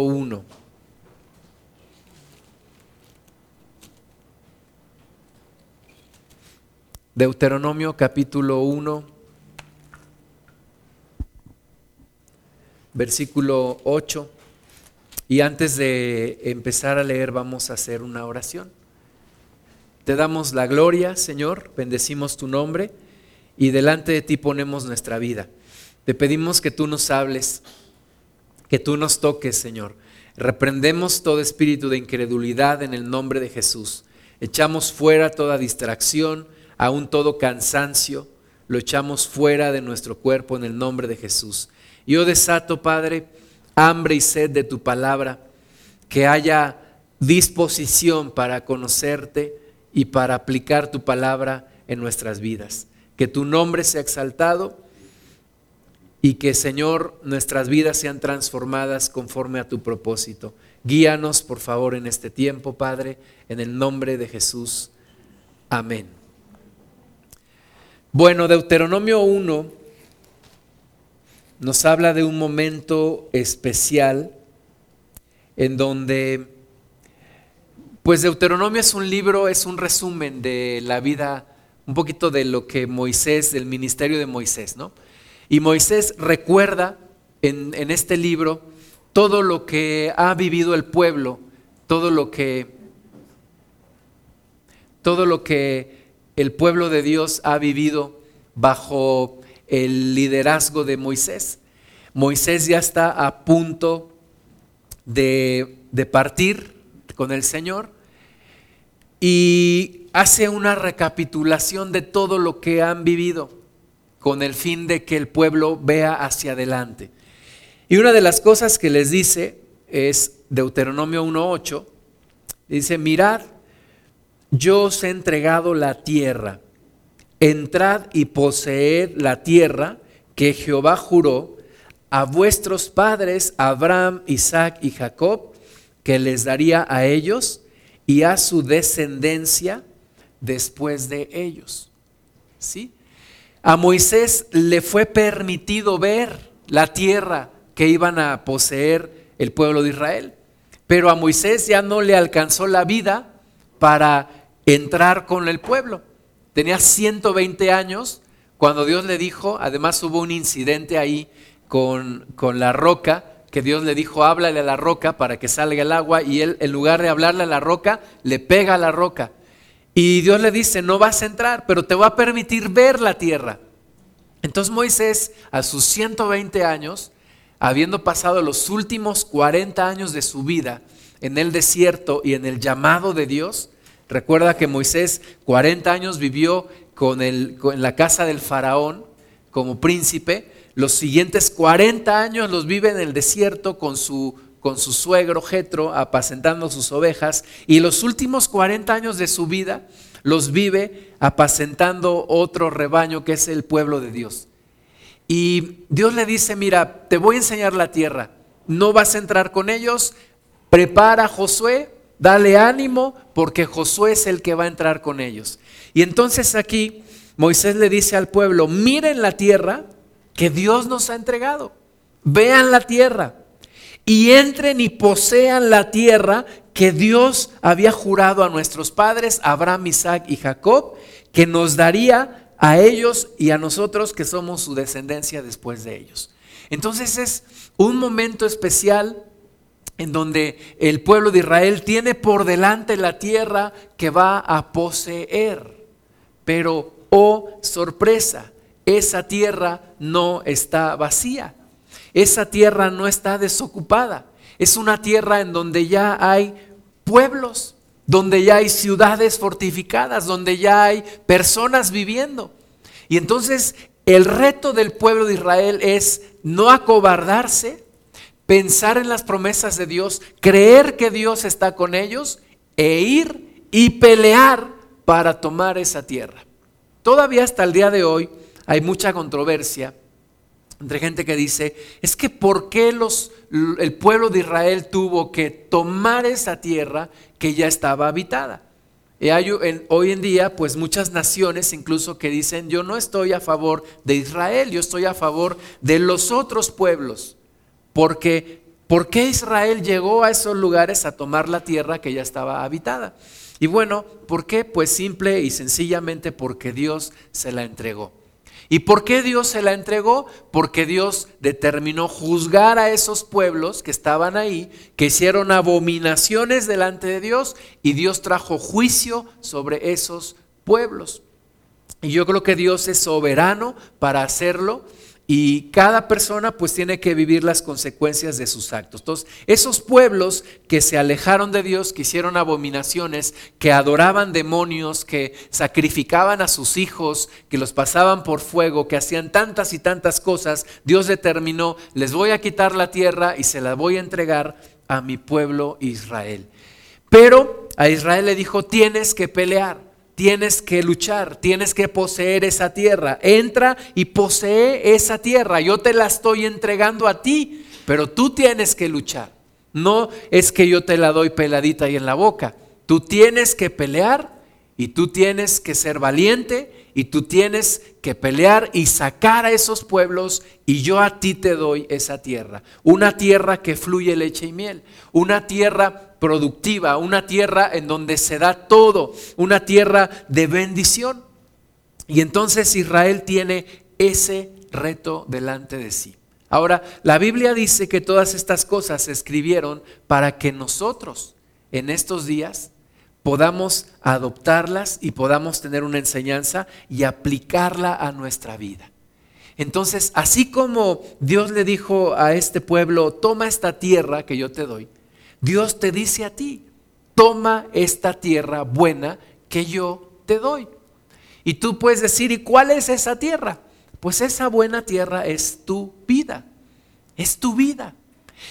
1. Deuteronomio capítulo 1, versículo 8. Y antes de empezar a leer vamos a hacer una oración. Te damos la gloria, Señor, bendecimos tu nombre y delante de ti ponemos nuestra vida. Te pedimos que tú nos hables, que tú nos toques, Señor. Reprendemos todo espíritu de incredulidad en el nombre de Jesús. Echamos fuera toda distracción, aún todo cansancio, lo echamos fuera de nuestro cuerpo en el nombre de Jesús. Yo desato, Padre, hambre y sed de tu palabra, que haya disposición para conocerte y para aplicar tu palabra en nuestras vidas. Que tu nombre sea exaltado y que, Señor, nuestras vidas sean transformadas conforme a tu propósito. Guíanos, por favor, en este tiempo, Padre, en el nombre de Jesús. Amén. Bueno, Deuteronomio 1 nos habla de un momento especial en donde, pues Deuteronomio es un libro, es un resumen de la vida, un poquito de lo que Moisés, del ministerio de Moisés, ¿no? Y Moisés recuerda en, este libro todo lo que ha vivido el pueblo, todo lo que, todo lo que el pueblo de Dios ha vivido bajo el liderazgo de Moisés. Moisés ya está a punto de, partir con el Señor y hace una recapitulación de todo lo que han vivido con el fin de que el pueblo vea hacia adelante. Y una de las cosas que les dice es Deuteronomio 1.8, dice, mirad, yo os he entregado la tierra, entrad y poseed la tierra que Jehová juró a vuestros padres, Abraham, Isaac y Jacob, que les daría a ellos y a su descendencia después de ellos. ¿Sí? A Moisés le fue permitido ver la tierra que iban a poseer el pueblo de Israel, pero a Moisés ya no le alcanzó la vida para entrar con el pueblo. Tenía 120 años cuando Dios le dijo, además hubo un incidente ahí con, con la roca, que Dios le dijo, háblale a la roca para que salga el agua, y él en lugar de hablarle a la roca, le pega a la roca. Y Dios le dice, no vas a entrar, pero te voy a permitir ver la tierra. Entonces Moisés, a sus 120 años, habiendo pasado los últimos 40 años de su vida en el desierto y en el llamado de Dios, Recuerda que Moisés 40 años vivió con el, en la casa del faraón como príncipe. Los siguientes 40 años los vive en el desierto con su, con su suegro Jetro apacentando sus ovejas. Y los últimos 40 años de su vida los vive apacentando otro rebaño que es el pueblo de Dios. Y Dios le dice, mira, te voy a enseñar la tierra. No vas a entrar con ellos. Prepara a Josué Dale ánimo porque Josué es el que va a entrar con ellos. Y entonces aquí Moisés le dice al pueblo, miren la tierra que Dios nos ha entregado. Vean la tierra y entren y posean la tierra que Dios había jurado a nuestros padres, Abraham, Isaac y Jacob, que nos daría a ellos y a nosotros que somos su descendencia después de ellos. Entonces es un momento especial en donde el pueblo de Israel tiene por delante la tierra que va a poseer. Pero, oh sorpresa, esa tierra no está vacía. Esa tierra no está desocupada. Es una tierra en donde ya hay pueblos, donde ya hay ciudades fortificadas, donde ya hay personas viviendo. Y entonces el reto del pueblo de Israel es no acobardarse, pensar en las promesas de Dios, creer que Dios está con ellos e ir y pelear para tomar esa tierra. Todavía hasta el día de hoy hay mucha controversia entre gente que dice, es que ¿por qué los, el pueblo de Israel tuvo que tomar esa tierra que ya estaba habitada? Y hay hoy en día, pues muchas naciones incluso que dicen, yo no estoy a favor de Israel, yo estoy a favor de los otros pueblos porque ¿Por qué Israel llegó a esos lugares a tomar la tierra que ya estaba habitada? Y bueno, ¿por qué? Pues simple y sencillamente porque Dios se la entregó. ¿Y por qué Dios se la entregó? Porque Dios determinó juzgar a esos pueblos que estaban ahí, que hicieron abominaciones delante de Dios, y Dios trajo juicio sobre esos pueblos. Y yo creo que Dios es soberano para hacerlo y cada persona pues tiene que vivir las consecuencias de sus actos. Entonces, esos pueblos que se alejaron de Dios, que hicieron abominaciones, que adoraban demonios, que sacrificaban a sus hijos, que los pasaban por fuego, que hacían tantas y tantas cosas, Dios determinó, les voy a quitar la tierra y se la voy a entregar a mi pueblo Israel. Pero a Israel le dijo, tienes que pelear tienes que luchar, tienes que poseer esa tierra. Entra y posee esa tierra. Yo te la estoy entregando a ti, pero tú tienes que luchar. No es que yo te la doy peladita y en la boca. Tú tienes que pelear y tú tienes que ser valiente y tú tienes que pelear y sacar a esos pueblos y yo a ti te doy esa tierra. Una tierra que fluye leche y miel. Una tierra productiva, una tierra en donde se da todo, una tierra de bendición. Y entonces Israel tiene ese reto delante de sí. Ahora, la Biblia dice que todas estas cosas se escribieron para que nosotros en estos días podamos adoptarlas y podamos tener una enseñanza y aplicarla a nuestra vida. Entonces, así como Dios le dijo a este pueblo, toma esta tierra que yo te doy, Dios te dice a ti, toma esta tierra buena que yo te doy. Y tú puedes decir, ¿y cuál es esa tierra? Pues esa buena tierra es tu vida, es tu vida.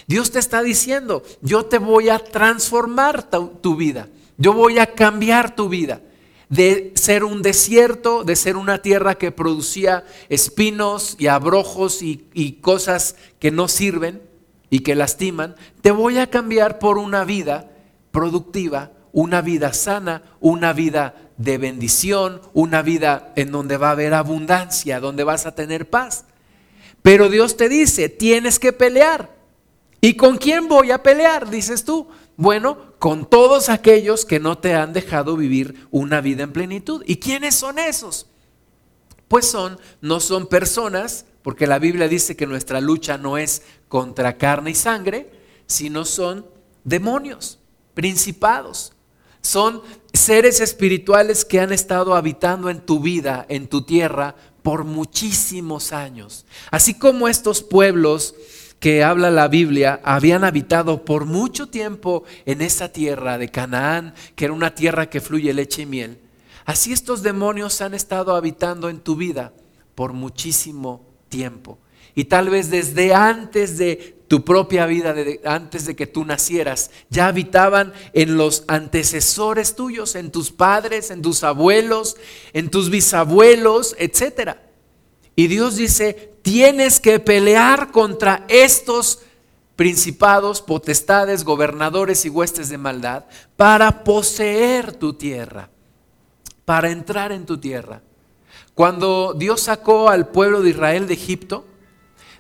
Dios te está diciendo, yo te voy a transformar tu, vida, yo voy a cambiar tu vida de ser un desierto, de ser una tierra que producía espinos y abrojos y, cosas que no sirven, y que lastiman, te voy a cambiar por una vida productiva, una vida sana, una vida de bendición, una vida en donde va a haber abundancia, donde vas a tener paz. Pero Dios te dice, tienes que pelear. ¿Y con quién voy a pelear? Dices tú. Bueno, con todos aquellos que no te han dejado vivir una vida en plenitud. ¿Y quiénes son esos? Pues son, no son personas porque la Biblia dice que nuestra lucha no es contra carne y sangre, sino son demonios, principados. Son seres espirituales que han estado habitando en tu vida, en tu tierra, por muchísimos años. Así como estos pueblos que habla la Biblia habían habitado por mucho tiempo en esa tierra de Canaán, que era una tierra que fluye leche y miel. Así estos demonios han estado habitando en tu vida por muchísimo tiempo. Y tal vez desde antes de tu propia vida, antes de que tú nacieras, ya habitaban en los antecesores tuyos, en tus padres, en tus abuelos, en tus bisabuelos, etc. Y Dios dice, tienes que pelear contra estos principados, potestades, gobernadores y huestes de maldad para poseer tu tierra, para entrar en tu tierra. Cuando Dios sacó al pueblo de Israel de Egipto,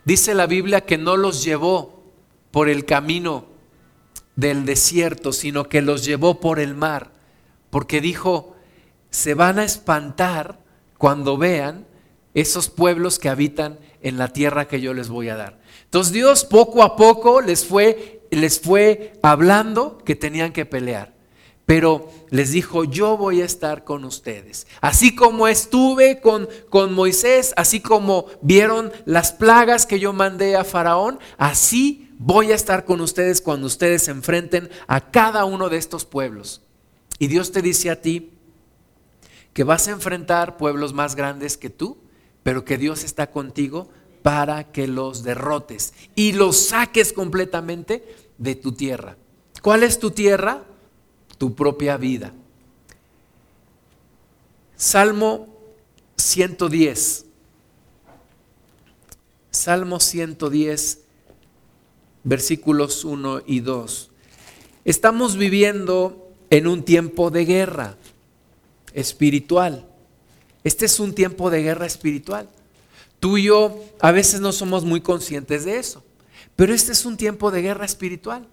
dice la Biblia que no los llevó por el camino del desierto, sino que los llevó por el mar, porque dijo, se van a espantar cuando vean esos pueblos que habitan en la tierra que yo les voy a dar. Entonces Dios poco a poco les fue, les fue hablando que tenían que pelear pero les dijo, yo voy a estar con ustedes. Así como estuve con, con Moisés, así como vieron las plagas que yo mandé a Faraón, así voy a estar con ustedes cuando ustedes se enfrenten a cada uno de estos pueblos. Y Dios te dice a ti que vas a enfrentar pueblos más grandes que tú, pero que Dios está contigo para que los derrotes y los saques completamente de tu tierra. ¿Cuál es tu tierra? tu propia vida. Salmo 110. Salmo 110, versículos 1 y 2. Estamos viviendo en un tiempo de guerra espiritual. Este es un tiempo de guerra espiritual. Tú y yo a veces no somos muy conscientes de eso. Pero este es un tiempo de guerra espiritual.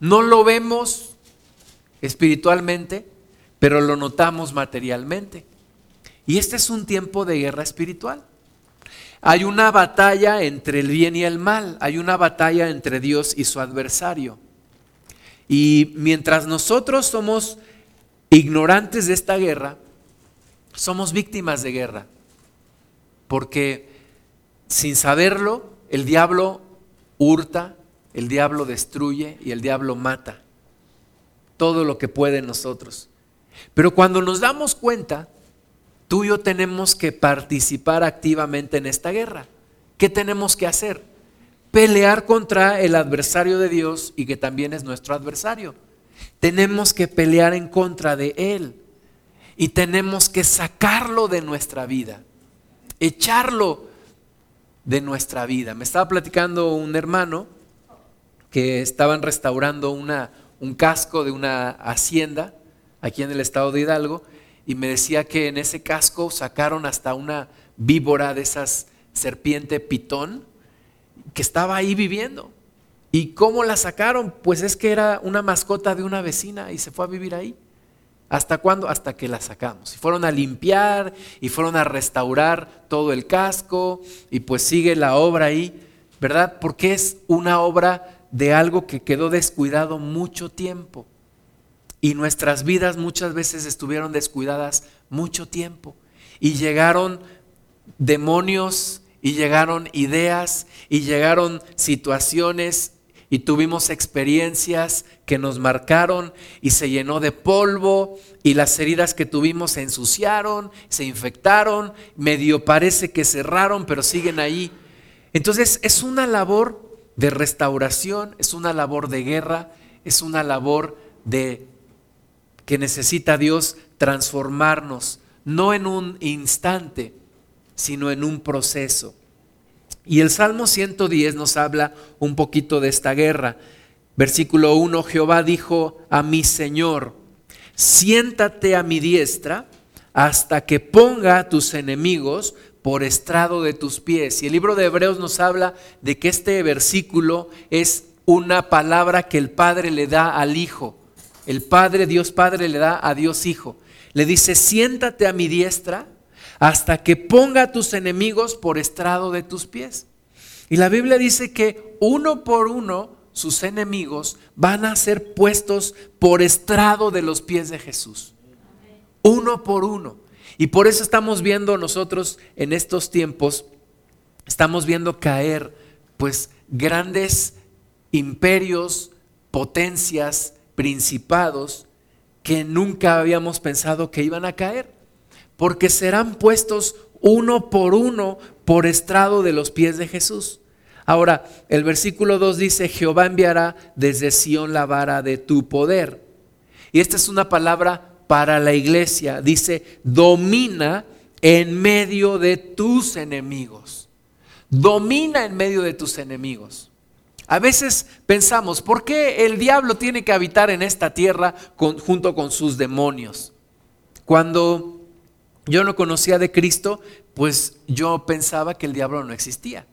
No lo vemos espiritualmente, pero lo notamos materialmente. Y este es un tiempo de guerra espiritual. Hay una batalla entre el bien y el mal, hay una batalla entre Dios y su adversario. Y mientras nosotros somos ignorantes de esta guerra, somos víctimas de guerra. Porque sin saberlo, el diablo hurta, el diablo destruye y el diablo mata todo lo que puede en nosotros. Pero cuando nos damos cuenta, tú y yo tenemos que participar activamente en esta guerra. ¿Qué tenemos que hacer? Pelear contra el adversario de Dios y que también es nuestro adversario. Tenemos que pelear en contra de Él y tenemos que sacarlo de nuestra vida, echarlo de nuestra vida. Me estaba platicando un hermano que estaban restaurando un casco de una hacienda aquí en el estado de Hidalgo y me decía que en ese casco sacaron hasta una víbora de esas serpiente pitón que estaba ahí viviendo. ¿Y cómo la sacaron? Pues es que era una mascota de una vecina y se fue a vivir ahí. ¿Hasta cuándo? Hasta que la sacamos. Y fueron a limpiar y fueron a restaurar todo el casco y pues sigue la obra ahí, ¿verdad? Porque es una obra de algo que quedó descuidado mucho tiempo. Y nuestras vidas muchas veces estuvieron descuidadas mucho tiempo. Y llegaron demonios, y llegaron ideas, y llegaron situaciones, y tuvimos experiencias que nos marcaron, y se llenó de polvo, y las heridas que tuvimos se ensuciaron, se infectaron, medio parece que cerraron, pero siguen ahí. Entonces es una labor de restauración, es una labor de guerra, es una labor de que necesita Dios transformarnos, no en un instante, sino en un proceso. Y el Salmo 110 nos habla un poquito de esta guerra. Versículo 1, Jehová dijo a mi Señor, siéntate a mi diestra hasta que ponga a tus enemigos por estrado de tus pies. Y el libro de Hebreos nos habla de que este versículo es una palabra que el Padre le da al Hijo. El Padre, Dios Padre, le da a Dios Hijo. Le dice, siéntate a mi diestra hasta que ponga a tus enemigos por estrado de tus pies. Y la Biblia dice que uno por uno sus enemigos van a ser puestos por estrado de los pies de Jesús. Uno por uno. Y por eso estamos viendo nosotros en estos tiempos, estamos viendo caer pues grandes imperios, potencias, principados que nunca habíamos pensado que iban a caer, porque serán puestos uno por uno por estrado de los pies de Jesús. Ahora, el versículo 2 dice, Jehová enviará desde Sión la vara de tu poder. Y esta es una palabra para la iglesia. Dice, domina en medio de tus enemigos. Domina en medio de tus enemigos. A veces pensamos, ¿por qué el diablo tiene que habitar en esta tierra junto con sus demonios? Cuando yo no conocía de Cristo, pues yo pensaba que el diablo no existía.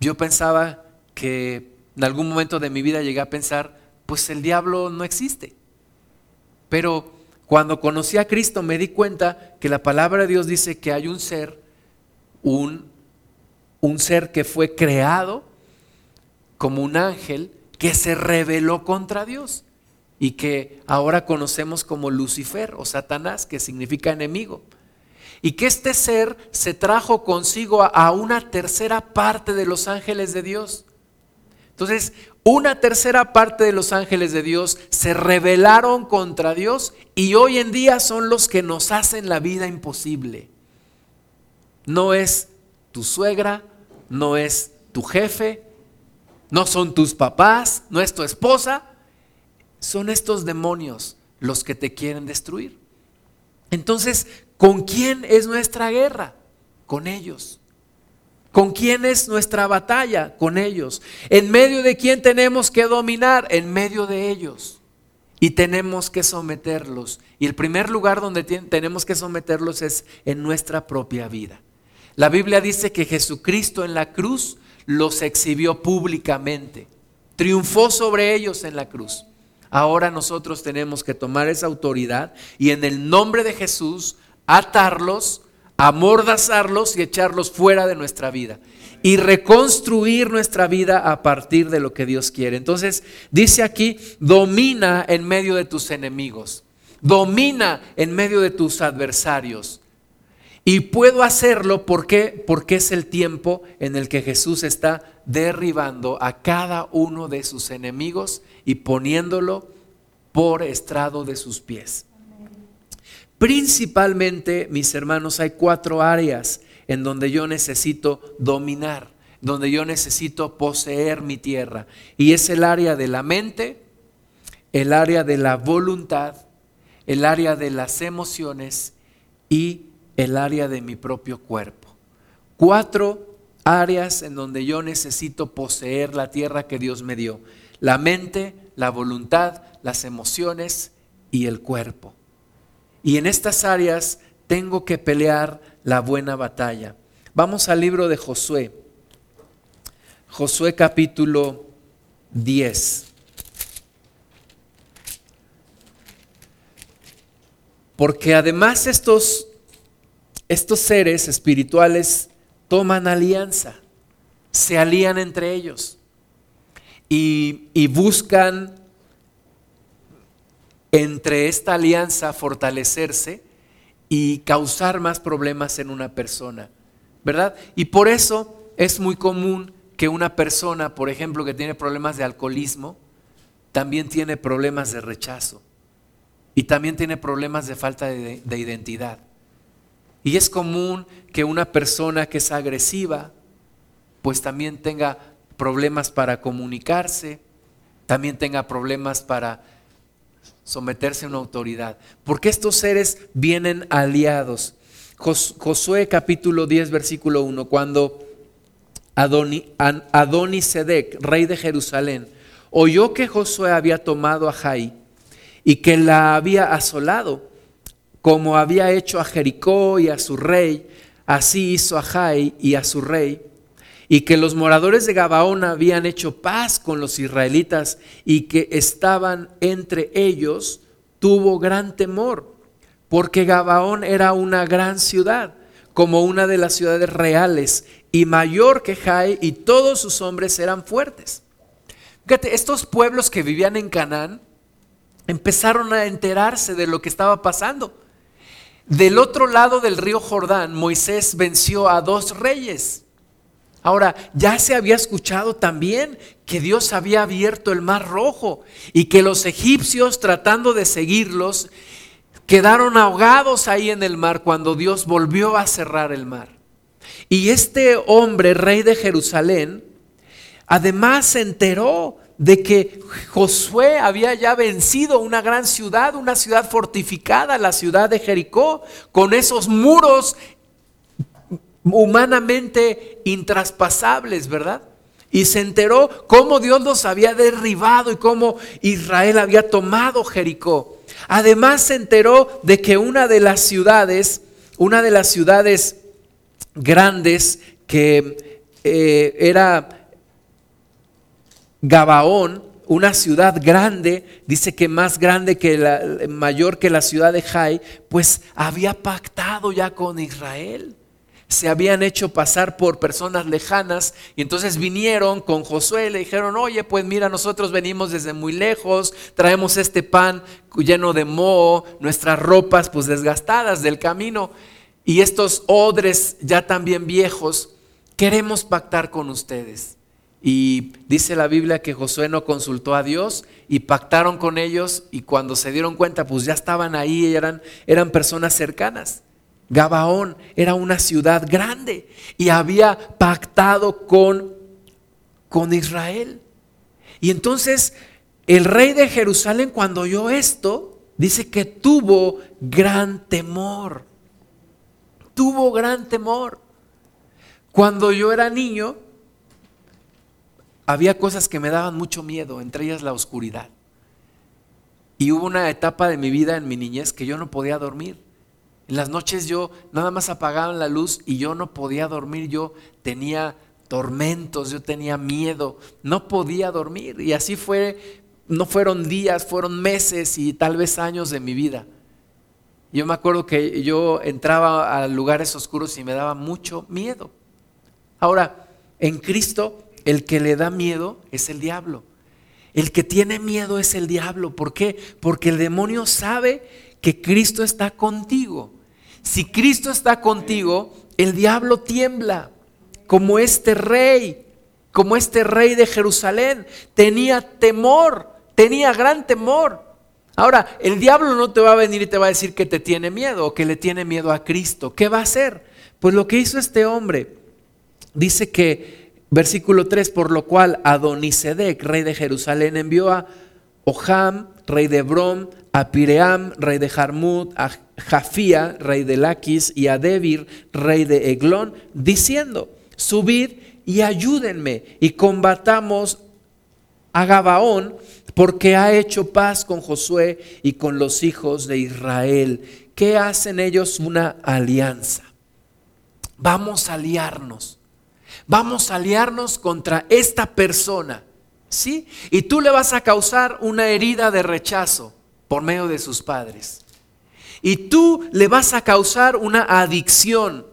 Yo pensaba que en algún momento de mi vida llegué a pensar, pues el diablo no existe. Pero cuando conocí a Cristo me di cuenta que la palabra de Dios dice que hay un ser, un, un ser que fue creado como un ángel que se rebeló contra Dios y que ahora conocemos como Lucifer o Satanás, que significa enemigo. Y que este ser se trajo consigo a una tercera parte de los ángeles de Dios. Entonces, una tercera parte de los ángeles de Dios se rebelaron contra Dios y hoy en día son los que nos hacen la vida imposible. No es tu suegra, no es tu jefe, no son tus papás, no es tu esposa, son estos demonios los que te quieren destruir. Entonces, ¿con quién es nuestra guerra? Con ellos. ¿Con quién es nuestra batalla? Con ellos. ¿En medio de quién tenemos que dominar? En medio de ellos. Y tenemos que someterlos. Y el primer lugar donde tenemos que someterlos es en nuestra propia vida. La Biblia dice que Jesucristo en la cruz los exhibió públicamente, triunfó sobre ellos en la cruz. Ahora nosotros tenemos que tomar esa autoridad y en el nombre de Jesús atarlos, amordazarlos y echarlos fuera de nuestra vida y reconstruir nuestra vida a partir de lo que Dios quiere. Entonces, dice aquí, domina en medio de tus enemigos, domina en medio de tus adversarios. Y puedo hacerlo porque porque es el tiempo en el que Jesús está derribando a cada uno de sus enemigos y poniéndolo por estrado de sus pies. Principalmente, mis hermanos, hay cuatro áreas en donde yo necesito dominar, donde yo necesito poseer mi tierra. Y es el área de la mente, el área de la voluntad, el área de las emociones y el área de mi propio cuerpo. Cuatro áreas en donde yo necesito poseer la tierra que Dios me dio. La mente, la voluntad, las emociones y el cuerpo. Y en estas áreas tengo que pelear la buena batalla. Vamos al libro de Josué. Josué capítulo 10. Porque además estos, estos seres espirituales toman alianza, se alían entre ellos y, buscan entre esta alianza fortalecerse y causar más problemas en una persona, ¿verdad? Y por eso es muy común que una persona, por ejemplo, que tiene problemas de alcoholismo, también tiene problemas de rechazo y también tiene problemas de falta de, de identidad. Y es común que una persona que es agresiva, pues también tenga problemas para comunicarse, también tenga problemas para someterse a una autoridad, porque estos seres vienen aliados. Josué capítulo 10, versículo 1, cuando Adoni, Sedec, rey de Jerusalén, oyó que Josué había tomado a Jai y que la había asolado, como había hecho a Jericó y a su rey, así hizo a Jai y a su rey y que los moradores de Gabaón habían hecho paz con los israelitas y que estaban entre ellos, tuvo gran temor, porque Gabaón era una gran ciudad, como una de las ciudades reales, y mayor que Jai, y todos sus hombres eran fuertes. Fíjate, estos pueblos que vivían en Canaán empezaron a enterarse de lo que estaba pasando. Del otro lado del río Jordán, Moisés venció a dos reyes, Ahora, ya se había escuchado también que Dios había abierto el mar rojo y que los egipcios tratando de seguirlos quedaron ahogados ahí en el mar cuando Dios volvió a cerrar el mar. Y este hombre, rey de Jerusalén, además se enteró de que Josué había ya vencido una gran ciudad, una ciudad fortificada, la ciudad de Jericó, con esos muros humanamente intraspasables, ¿verdad? Y se enteró cómo Dios los había derribado y cómo Israel había tomado Jericó. Además se enteró de que una de las ciudades, una de las ciudades grandes que eh, era Gabaón, una ciudad grande, dice que más grande que la, mayor que la ciudad de Jai, pues había pactado ya con Israel se habían hecho pasar por personas lejanas y entonces vinieron con Josué y le dijeron, oye, pues mira, nosotros venimos desde muy lejos, traemos este pan lleno de moho, nuestras ropas pues desgastadas del camino y estos odres ya también viejos, queremos pactar con ustedes. Y dice la Biblia que Josué no consultó a Dios y pactaron con ellos y cuando se dieron cuenta pues ya estaban ahí, eran, eran personas cercanas. Gabaón era una ciudad grande y había pactado con, con Israel. Y entonces el rey de Jerusalén cuando oyó esto, dice que tuvo gran temor. Tuvo gran temor. Cuando yo era niño, había cosas que me daban mucho miedo, entre ellas la oscuridad. Y hubo una etapa de mi vida en mi niñez que yo no podía dormir. En las noches yo nada más apagaban la luz y yo no podía dormir, yo tenía tormentos, yo tenía miedo, no podía dormir. Y así fue, no fueron días, fueron meses y tal vez años de mi vida. Yo me acuerdo que yo entraba a lugares oscuros y me daba mucho miedo. Ahora, en Cristo, el que le da miedo es el diablo. El que tiene miedo es el diablo. ¿Por qué? Porque el demonio sabe que Cristo está contigo. Si Cristo está contigo, el diablo tiembla como este rey, como este rey de Jerusalén. Tenía temor, tenía gran temor. Ahora, el diablo no te va a venir y te va a decir que te tiene miedo o que le tiene miedo a Cristo. ¿Qué va a hacer? Pues lo que hizo este hombre, dice que, versículo 3, por lo cual Adonisedec, rey de Jerusalén, envió a Oham, rey de Brom, a Piream, rey de Jarmut, a Jafía, rey de Laquis, y a Debir, rey de Eglón, diciendo, subid y ayúdenme y combatamos a Gabaón, porque ha hecho paz con Josué y con los hijos de Israel. ¿Qué hacen ellos? Una alianza. Vamos a aliarnos. Vamos a aliarnos contra esta persona. ¿Sí? Y tú le vas a causar una herida de rechazo por medio de sus padres. Y tú le vas a causar una adicción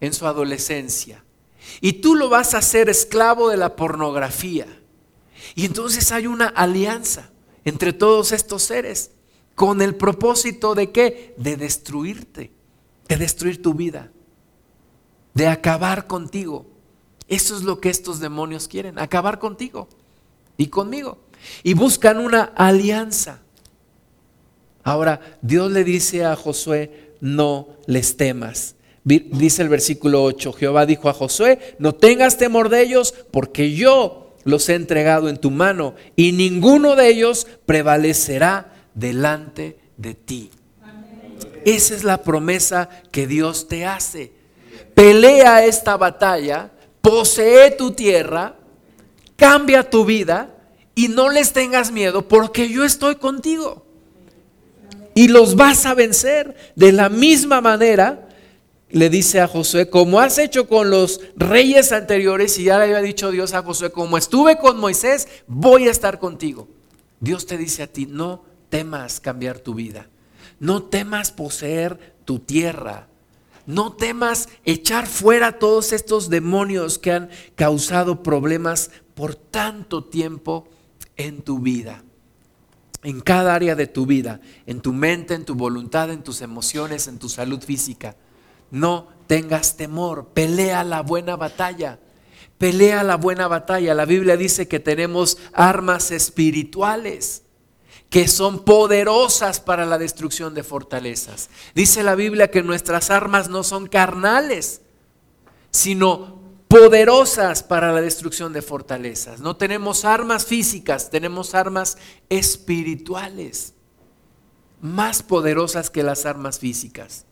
en su adolescencia. Y tú lo vas a hacer esclavo de la pornografía. Y entonces hay una alianza entre todos estos seres con el propósito de qué? De destruirte, de destruir tu vida, de acabar contigo. Eso es lo que estos demonios quieren, acabar contigo y conmigo. Y buscan una alianza. Ahora, Dios le dice a Josué, no les temas. Dice el versículo 8, Jehová dijo a Josué, no tengas temor de ellos, porque yo los he entregado en tu mano, y ninguno de ellos prevalecerá delante de ti. Esa es la promesa que Dios te hace. Pelea esta batalla, posee tu tierra, cambia tu vida y no les tengas miedo porque yo estoy contigo y los vas a vencer. De la misma manera, le dice a Josué, como has hecho con los reyes anteriores, y ya le había dicho Dios a Josué, como estuve con Moisés, voy a estar contigo. Dios te dice a ti, no temas cambiar tu vida, no temas poseer tu tierra, no temas echar fuera todos estos demonios que han causado problemas por tanto tiempo en tu vida en cada área de tu vida, en tu mente, en tu voluntad, en tus emociones, en tu salud física. No tengas temor, pelea la buena batalla. Pelea la buena batalla. La Biblia dice que tenemos armas espirituales que son poderosas para la destrucción de fortalezas. Dice la Biblia que nuestras armas no son carnales, sino poderosas para la destrucción de fortalezas. No tenemos armas físicas, tenemos armas espirituales, más poderosas que las armas físicas.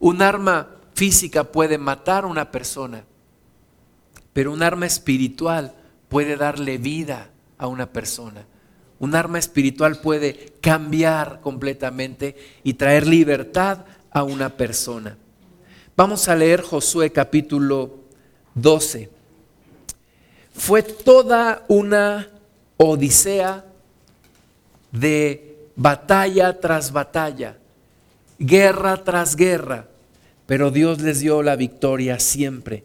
Un arma física puede matar a una persona, pero un arma espiritual puede darle vida a una persona. Un arma espiritual puede cambiar completamente y traer libertad a una persona. Vamos a leer Josué capítulo 12. Fue toda una odisea de batalla tras batalla, guerra tras guerra, pero Dios les dio la victoria siempre.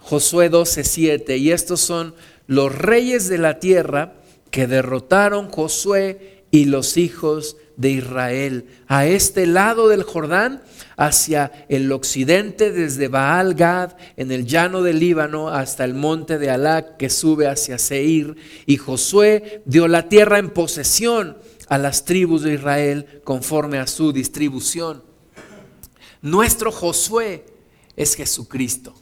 Josué 12:7, y estos son los reyes de la tierra que derrotaron Josué y los hijos de Israel. A este lado del Jordán hacia el occidente desde Baal Gad en el llano del Líbano hasta el monte de Alac que sube hacia Seir y Josué dio la tierra en posesión a las tribus de Israel conforme a su distribución. Nuestro Josué es Jesucristo.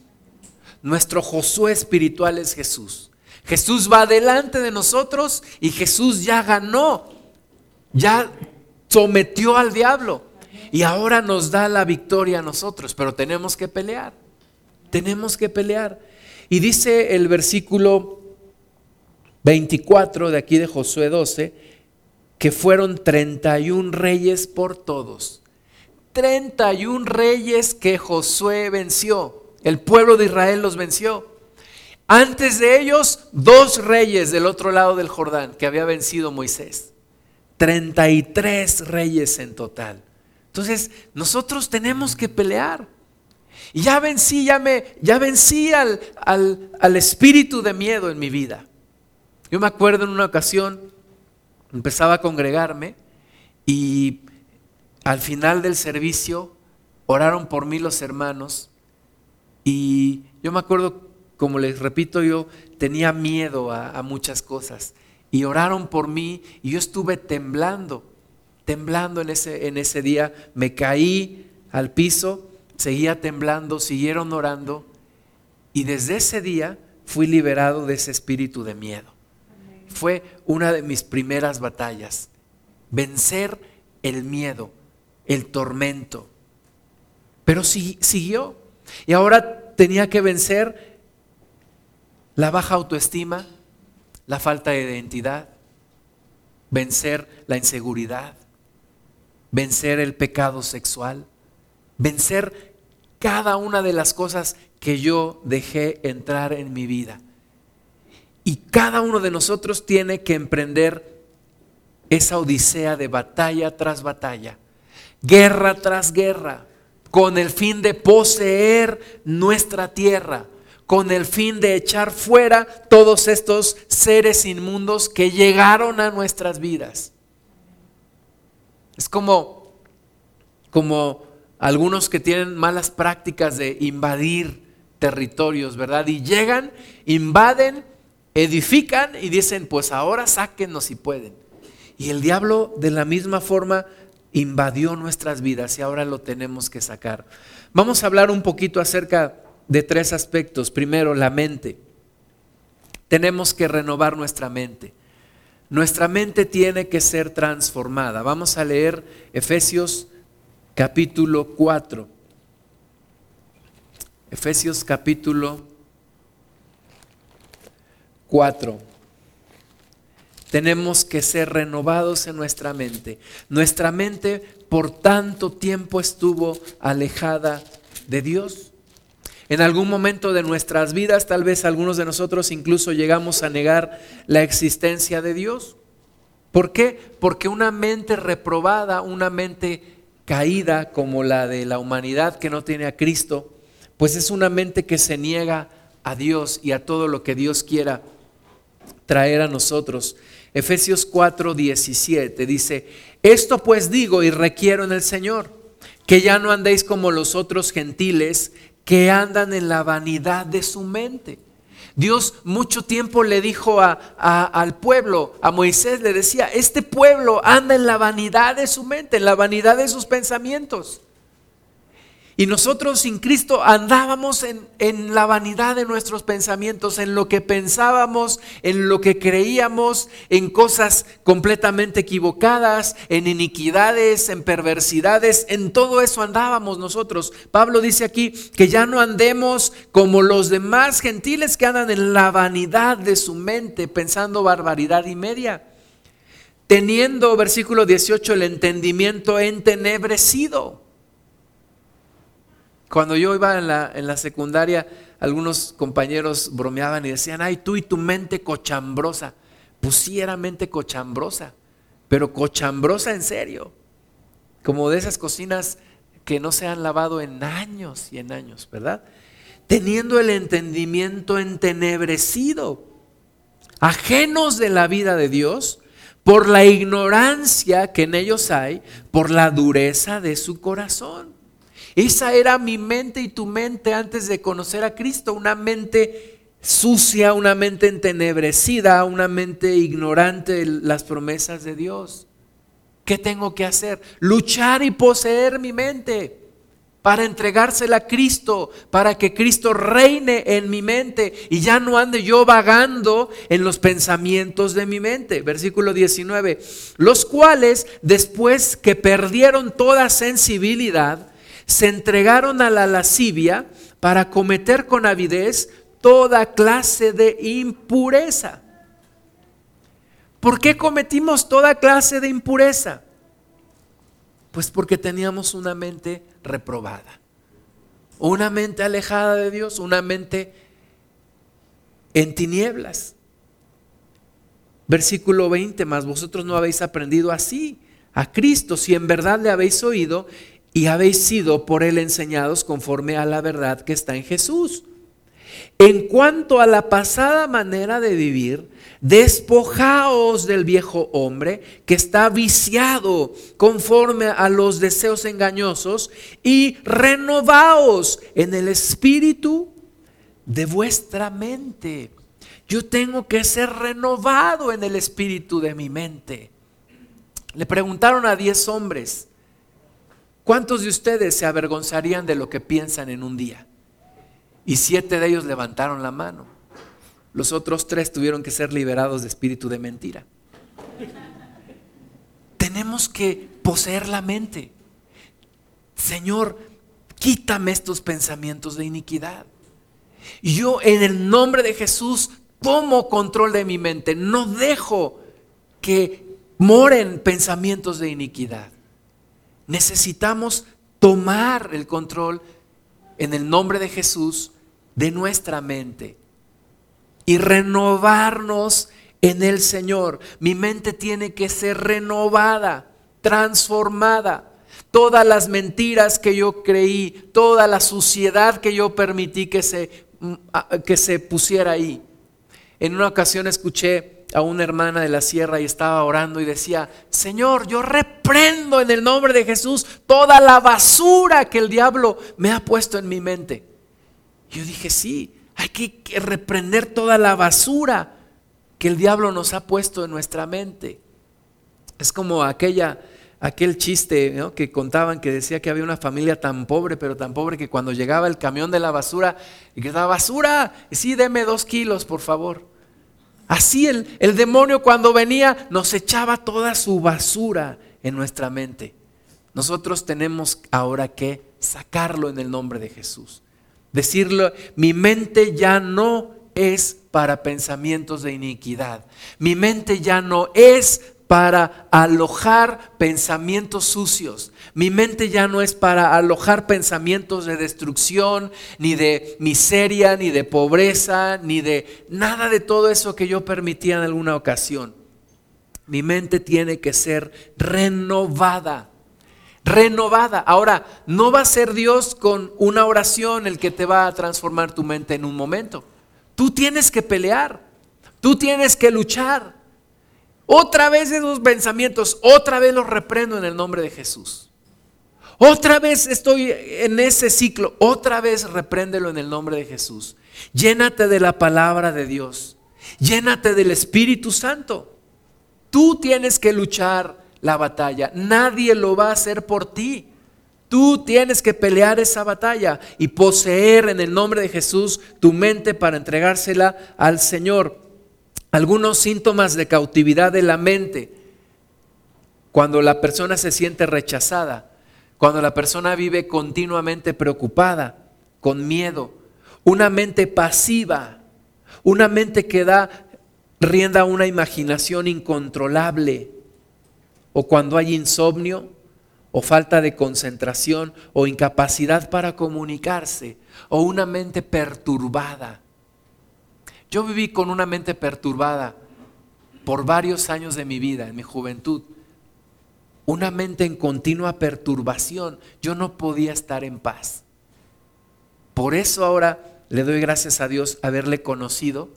Nuestro Josué espiritual es Jesús. Jesús va delante de nosotros y Jesús ya ganó, ya sometió al diablo. Y ahora nos da la victoria a nosotros, pero tenemos que pelear. Tenemos que pelear. Y dice el versículo 24 de aquí de Josué 12, que fueron 31 reyes por todos. 31 reyes que Josué venció. El pueblo de Israel los venció. Antes de ellos, dos reyes del otro lado del Jordán que había vencido Moisés. 33 reyes en total. Entonces, nosotros tenemos que pelear. Y ya vencí, ya, me, ya vencí al, al, al espíritu de miedo en mi vida. Yo me acuerdo en una ocasión, empezaba a congregarme y al final del servicio oraron por mí los hermanos y yo me acuerdo, como les repito, yo tenía miedo a, a muchas cosas y oraron por mí y yo estuve temblando, temblando en ese, en ese día, me caí al piso, seguía temblando, siguieron orando y desde ese día fui liberado de ese espíritu de miedo. Fue una de mis primeras batallas, vencer el miedo, el tormento. Pero siguió. Y ahora tenía que vencer la baja autoestima, la falta de identidad, vencer la inseguridad, vencer el pecado sexual, vencer cada una de las cosas que yo dejé entrar en mi vida. Y cada uno de nosotros tiene que emprender esa odisea de batalla tras batalla, guerra tras guerra, con el fin de poseer nuestra tierra, con el fin de echar fuera todos estos seres inmundos que llegaron a nuestras vidas. Es como, como algunos que tienen malas prácticas de invadir territorios, ¿verdad? Y llegan, invaden, edifican y dicen, pues ahora sáquenos si pueden. Y el diablo de la misma forma invadió nuestras vidas y ahora lo tenemos que sacar. Vamos a hablar un poquito acerca de tres aspectos. Primero, la mente. Tenemos que renovar nuestra mente. Nuestra mente tiene que ser transformada. Vamos a leer Efesios capítulo 4. Efesios capítulo 4 tenemos que ser renovados en nuestra mente. Nuestra mente por tanto tiempo estuvo alejada de Dios. En algún momento de nuestras vidas, tal vez algunos de nosotros incluso llegamos a negar la existencia de Dios. ¿Por qué? Porque una mente reprobada, una mente caída como la de la humanidad que no tiene a Cristo, pues es una mente que se niega a Dios y a todo lo que Dios quiera traer a nosotros. Efesios 4, 17 dice, esto pues digo y requiero en el Señor, que ya no andéis como los otros gentiles que andan en la vanidad de su mente. Dios mucho tiempo le dijo a, al pueblo, a Moisés le decía, este pueblo anda en la vanidad de su mente, en la vanidad de sus pensamientos. Y nosotros sin Cristo andábamos en, en, la vanidad de nuestros pensamientos, en lo que pensábamos, en lo que creíamos, en cosas completamente equivocadas, en iniquidades, en perversidades, en todo eso andábamos nosotros. Pablo dice aquí que ya no andemos como los demás gentiles que andan en la vanidad de su mente, pensando barbaridad y media. Teniendo, versículo 18, el entendimiento entenebrecido cuando yo iba en la, en la secundaria, algunos compañeros bromeaban y decían, ay, tú y tu mente cochambrosa. Pues sí, era mente cochambrosa, pero cochambrosa en serio. Como de esas cocinas que no se han lavado en años y en años, ¿verdad? Teniendo el entendimiento entenebrecido, ajenos de la vida de Dios, por la ignorancia que en ellos hay, por la dureza de su corazón. Esa era mi mente y tu mente antes de conocer a Cristo, una mente sucia, una mente entenebrecida, una mente ignorante de las promesas de Dios. ¿Qué tengo que hacer? Luchar y poseer mi mente para entregársela a Cristo, para que Cristo reine en mi mente y ya no ande yo vagando en los pensamientos de mi mente. Versículo 19, los cuales después que perdieron toda sensibilidad, se entregaron a la lascivia para cometer con avidez toda clase de impureza. ¿Por qué cometimos toda clase de impureza? Pues porque teníamos una mente reprobada, una mente alejada de Dios, una mente en tinieblas. Versículo 20, más vosotros no habéis aprendido así a Cristo, si en verdad le habéis oído y habéis sido por él enseñados conforme a la verdad que está en Jesús. En cuanto a la pasada manera de vivir, despojaos del viejo hombre que está viciado conforme a los deseos engañosos y renovaos en el espíritu de vuestra mente. Yo tengo que ser renovado en el espíritu de mi mente. Le preguntaron a diez hombres, ¿cuántos de ustedes se avergonzarían de lo que piensan en un día? Y siete de ellos levantaron la mano. Los otros tres tuvieron que ser liberados de espíritu de mentira. Tenemos que poseer la mente. Señor, quítame estos pensamientos de iniquidad. Yo en el nombre de Jesús tomo control de mi mente. No dejo que moren pensamientos de iniquidad. Necesitamos tomar el control en el nombre de Jesús de nuestra mente y renovarnos en el Señor. Mi mente tiene que ser renovada, transformada. Todas las mentiras que yo creí, toda la suciedad que yo permití que se, mm, que se pusiera ahí. En una ocasión escuché a una hermana de la sierra y estaba orando y decía, Señor, yo reprendo en el nombre de Jesús toda la basura que el diablo me ha puesto en mi mente. Yo dije, sí, hay que reprender toda la basura que el diablo nos ha puesto en nuestra mente. Es como aquella, aquel chiste que contaban que decía que había una familia tan pobre, pero tan pobre que cuando llegaba el camión de la basura y estaba basura, sí, deme dos kilos, por favor. Así el, el demonio cuando venía nos echaba toda su basura en nuestra mente. Nosotros tenemos ahora que sacarlo en el nombre de Jesús. Decirlo, mi mente ya no es para pensamientos de iniquidad. Mi mente ya no es para alojar pensamientos sucios. Mi mente ya no es para alojar pensamientos de destrucción, ni de miseria, ni de pobreza, ni de nada de todo eso que yo permitía en alguna ocasión. Mi mente tiene que ser renovada renovada. Ahora, no va a ser Dios con una oración el que te va a transformar tu mente en un momento. Tú tienes que pelear, tú tienes que luchar. Otra vez esos pensamientos, otra vez los reprendo en el nombre de Jesús. Otra vez estoy en ese ciclo, otra vez repréndelo en el nombre de Jesús. Llénate de la palabra de Dios, llénate del Espíritu Santo. Tú tienes que luchar la batalla. Nadie lo va a hacer por ti. Tú tienes que pelear esa batalla y poseer en el nombre de Jesús tu mente para entregársela al Señor. Algunos síntomas de cautividad de la mente. Cuando la persona se siente rechazada, cuando la persona vive continuamente preocupada, con miedo, una mente pasiva, una mente que da rienda a una imaginación incontrolable, o cuando hay insomnio o falta de concentración o incapacidad para comunicarse o una mente perturbada. Yo viví con una mente perturbada por varios años de mi vida, en mi juventud. Una mente en continua perturbación. Yo no podía estar en paz. Por eso ahora le doy gracias a Dios haberle conocido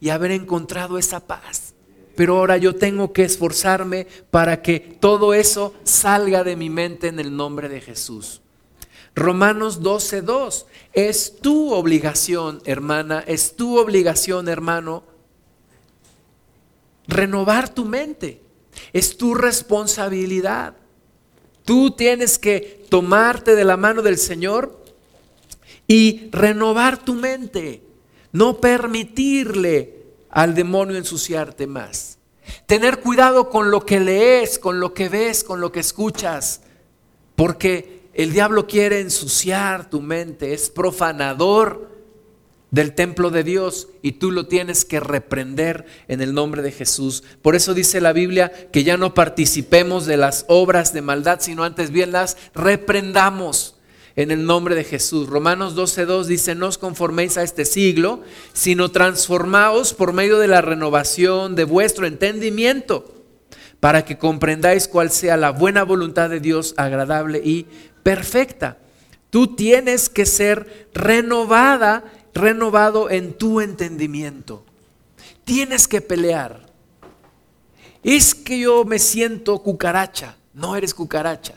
y haber encontrado esa paz pero ahora yo tengo que esforzarme para que todo eso salga de mi mente en el nombre de Jesús. Romanos 12:2 es tu obligación, hermana, es tu obligación, hermano, renovar tu mente. Es tu responsabilidad. Tú tienes que tomarte de la mano del Señor y renovar tu mente. No permitirle al demonio ensuciarte más. Tener cuidado con lo que lees, con lo que ves, con lo que escuchas, porque el diablo quiere ensuciar tu mente, es profanador del templo de Dios y tú lo tienes que reprender en el nombre de Jesús. Por eso dice la Biblia que ya no participemos de las obras de maldad, sino antes bien las reprendamos. en el nombre de Jesús. Romanos 12.2 dice, no os conforméis a este siglo, sino transformaos por medio de la renovación de vuestro entendimiento, para que comprendáis cuál sea la buena voluntad de Dios agradable y perfecta. Tú tienes que ser renovada, renovado en tu entendimiento. Tienes que pelear. Es que yo me siento cucaracha. No eres cucaracha.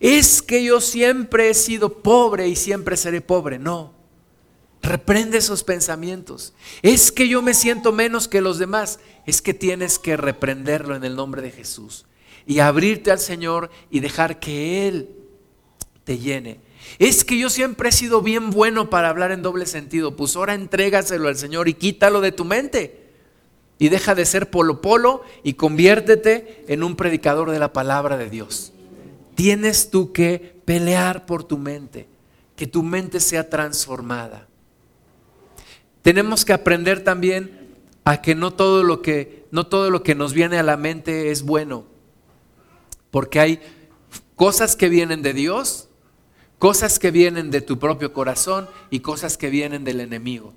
Es que yo siempre he sido pobre y siempre seré pobre. No. Reprende esos pensamientos. Es que yo me siento menos que los demás. Es que tienes que reprenderlo en el nombre de Jesús. Y abrirte al Señor y dejar que Él te llene. Es que yo siempre he sido bien bueno para hablar en doble sentido. Pues ahora entrégaselo al Señor y quítalo de tu mente. Y deja de ser polo polo y conviértete en un predicador de la palabra de Dios. Tienes tú que pelear por tu mente, que tu mente sea transformada. Tenemos que aprender también a que no todo lo que no todo lo que nos viene a la mente es bueno. Porque hay cosas que vienen de Dios, cosas que vienen de tu propio corazón y cosas que vienen del enemigo.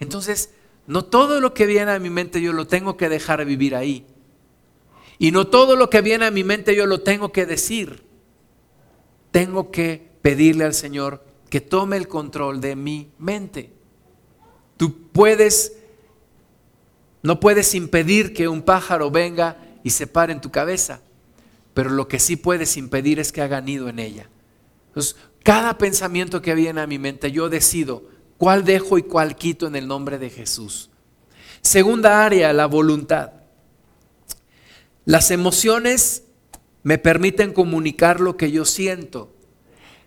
Entonces, no todo lo que viene a mi mente yo lo tengo que dejar vivir ahí. Y no todo lo que viene a mi mente yo lo tengo que decir. Tengo que pedirle al Señor que tome el control de mi mente. Tú puedes, no puedes impedir que un pájaro venga y se pare en tu cabeza, pero lo que sí puedes impedir es que haga nido en ella. Entonces, cada pensamiento que viene a mi mente, yo decido ¿Cuál dejo y cuál quito en el nombre de Jesús? Segunda área, la voluntad. Las emociones me permiten comunicar lo que yo siento.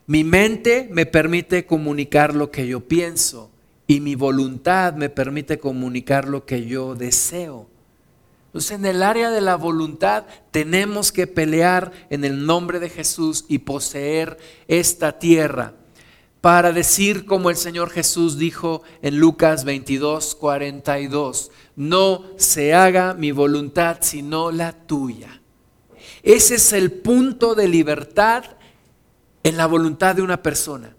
Mi mente me permite comunicar lo que yo pienso y mi voluntad me permite comunicar lo que yo deseo. Entonces en el área de la voluntad tenemos que pelear en el nombre de Jesús y poseer esta tierra para decir como el Señor Jesús dijo en Lucas 22, 42, no se haga mi voluntad sino la tuya. Ese es el punto de libertad en la voluntad de una persona.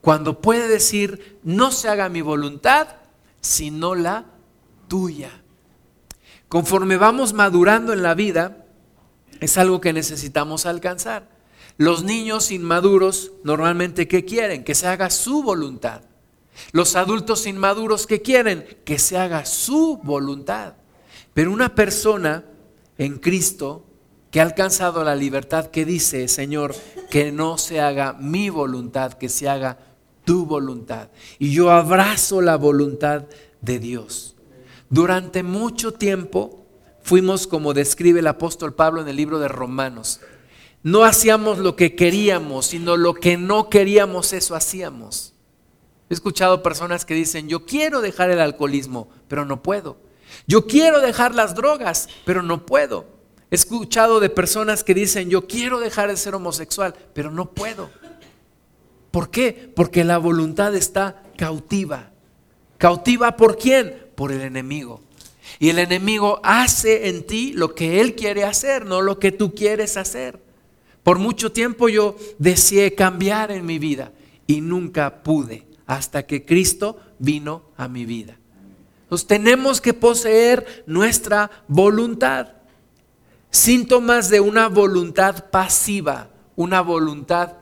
Cuando puede decir, no se haga mi voluntad sino la tuya. Conforme vamos madurando en la vida, es algo que necesitamos alcanzar. Los niños inmaduros normalmente ¿qué quieren? Que se haga su voluntad. Los adultos inmaduros ¿qué quieren? Que se haga su voluntad. Pero una persona en Cristo que ha alcanzado la libertad que dice, Señor, que no se haga mi voluntad, que se haga tu voluntad. Y yo abrazo la voluntad de Dios. Durante mucho tiempo fuimos como describe el apóstol Pablo en el libro de Romanos, no hacíamos lo que queríamos, sino lo que no queríamos, eso hacíamos. He escuchado personas que dicen, yo quiero dejar el alcoholismo, pero no puedo. Yo quiero dejar las drogas, pero no puedo. He escuchado de personas que dicen, yo quiero dejar de ser homosexual, pero no puedo. ¿Por qué? Porque la voluntad está cautiva. ¿Cautiva por quién? Por el enemigo. Y el enemigo hace en ti lo que él quiere hacer, no lo que tú quieres hacer. Por mucho tiempo yo deseé cambiar en mi vida y nunca pude hasta que Cristo vino a mi vida. Entonces tenemos que poseer nuestra voluntad. Síntomas de una voluntad pasiva, una voluntad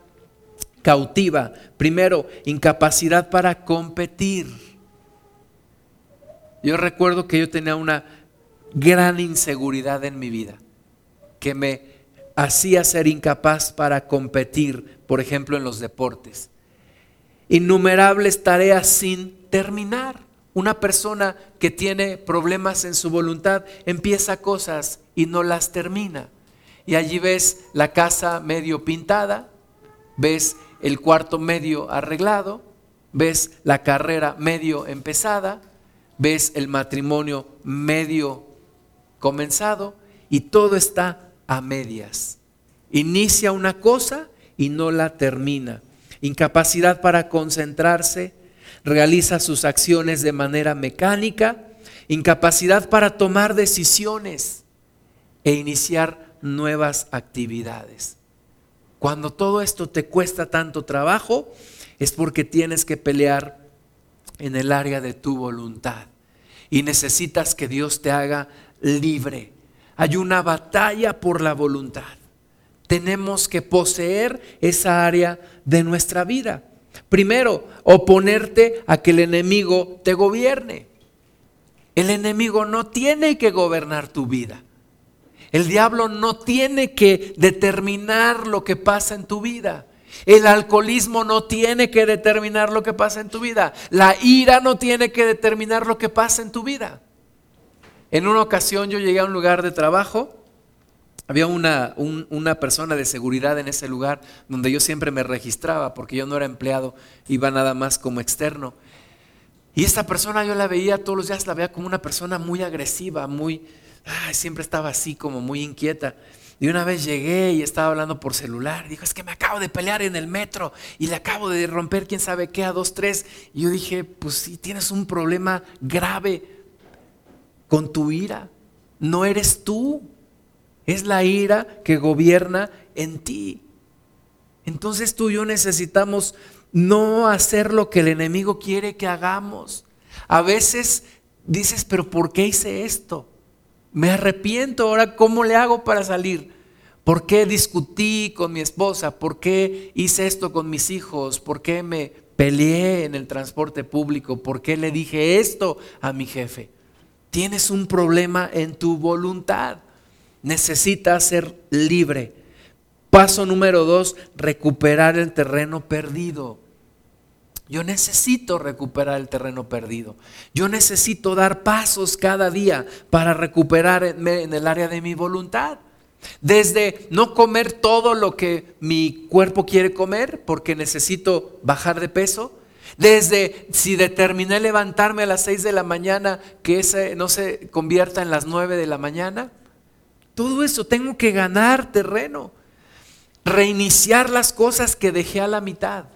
cautiva. Primero, incapacidad para competir. Yo recuerdo que yo tenía una gran inseguridad en mi vida, que me hacía ser incapaz para competir, por ejemplo, en los deportes. Innumerables tareas sin terminar. Una persona que tiene problemas en su voluntad empieza cosas y no las termina. Y allí ves la casa medio pintada, ves el cuarto medio arreglado, ves la carrera medio empezada, ves el matrimonio medio comenzado y todo está a medias. Inicia una cosa y no la termina. Incapacidad para concentrarse, realiza sus acciones de manera mecánica, incapacidad para tomar decisiones e iniciar nuevas actividades. Cuando todo esto te cuesta tanto trabajo, es porque tienes que pelear en el área de tu voluntad y necesitas que Dios te haga libre. Hay una batalla por la voluntad. Tenemos que poseer esa área de nuestra vida. Primero, oponerte a que el enemigo te gobierne. El enemigo no tiene que gobernar tu vida. El diablo no tiene que determinar lo que pasa en tu vida. El alcoholismo no tiene que determinar lo que pasa en tu vida. La ira no tiene que determinar lo que pasa en tu vida. En una ocasión yo llegué a un lugar de trabajo, había una, una, persona de seguridad en ese lugar donde yo siempre me registraba porque yo no era empleado, iba nada más como externo. Y esta persona yo la veía todos los días, la veía como una persona muy agresiva, muy, siempre estaba así como muy inquieta. Y una vez llegué y estaba hablando por celular. Dijo, es que me acabo de pelear en el metro y le acabo de romper quién sabe qué a dos, tres. Y yo dije, pues sí, tienes un problema grave con tu ira. No eres tú. Es la ira que gobierna en ti. Entonces tú y yo necesitamos no hacer lo que el enemigo quiere que hagamos. A veces dices, pero ¿por qué hice esto? Me arrepiento, ahora ¿cómo le hago para salir? ¿Por qué discutí con mi esposa? ¿Por qué hice esto con mis hijos? ¿Por qué me peleé en el transporte público? ¿Por qué le dije esto a mi jefe? Tienes un problema en tu voluntad. Necesitas ser libre. Paso número dos, recuperar el terreno perdido. Yo necesito recuperar el terreno perdido. Yo necesito dar pasos cada día para recuperarme en el área de mi voluntad. Desde no comer todo lo que mi cuerpo quiere comer porque necesito bajar de peso. Desde si determiné levantarme a las 6 de la mañana, que ese no se convierta en las 9 de la mañana. Todo eso tengo que ganar terreno. Reiniciar las cosas que dejé a la mitad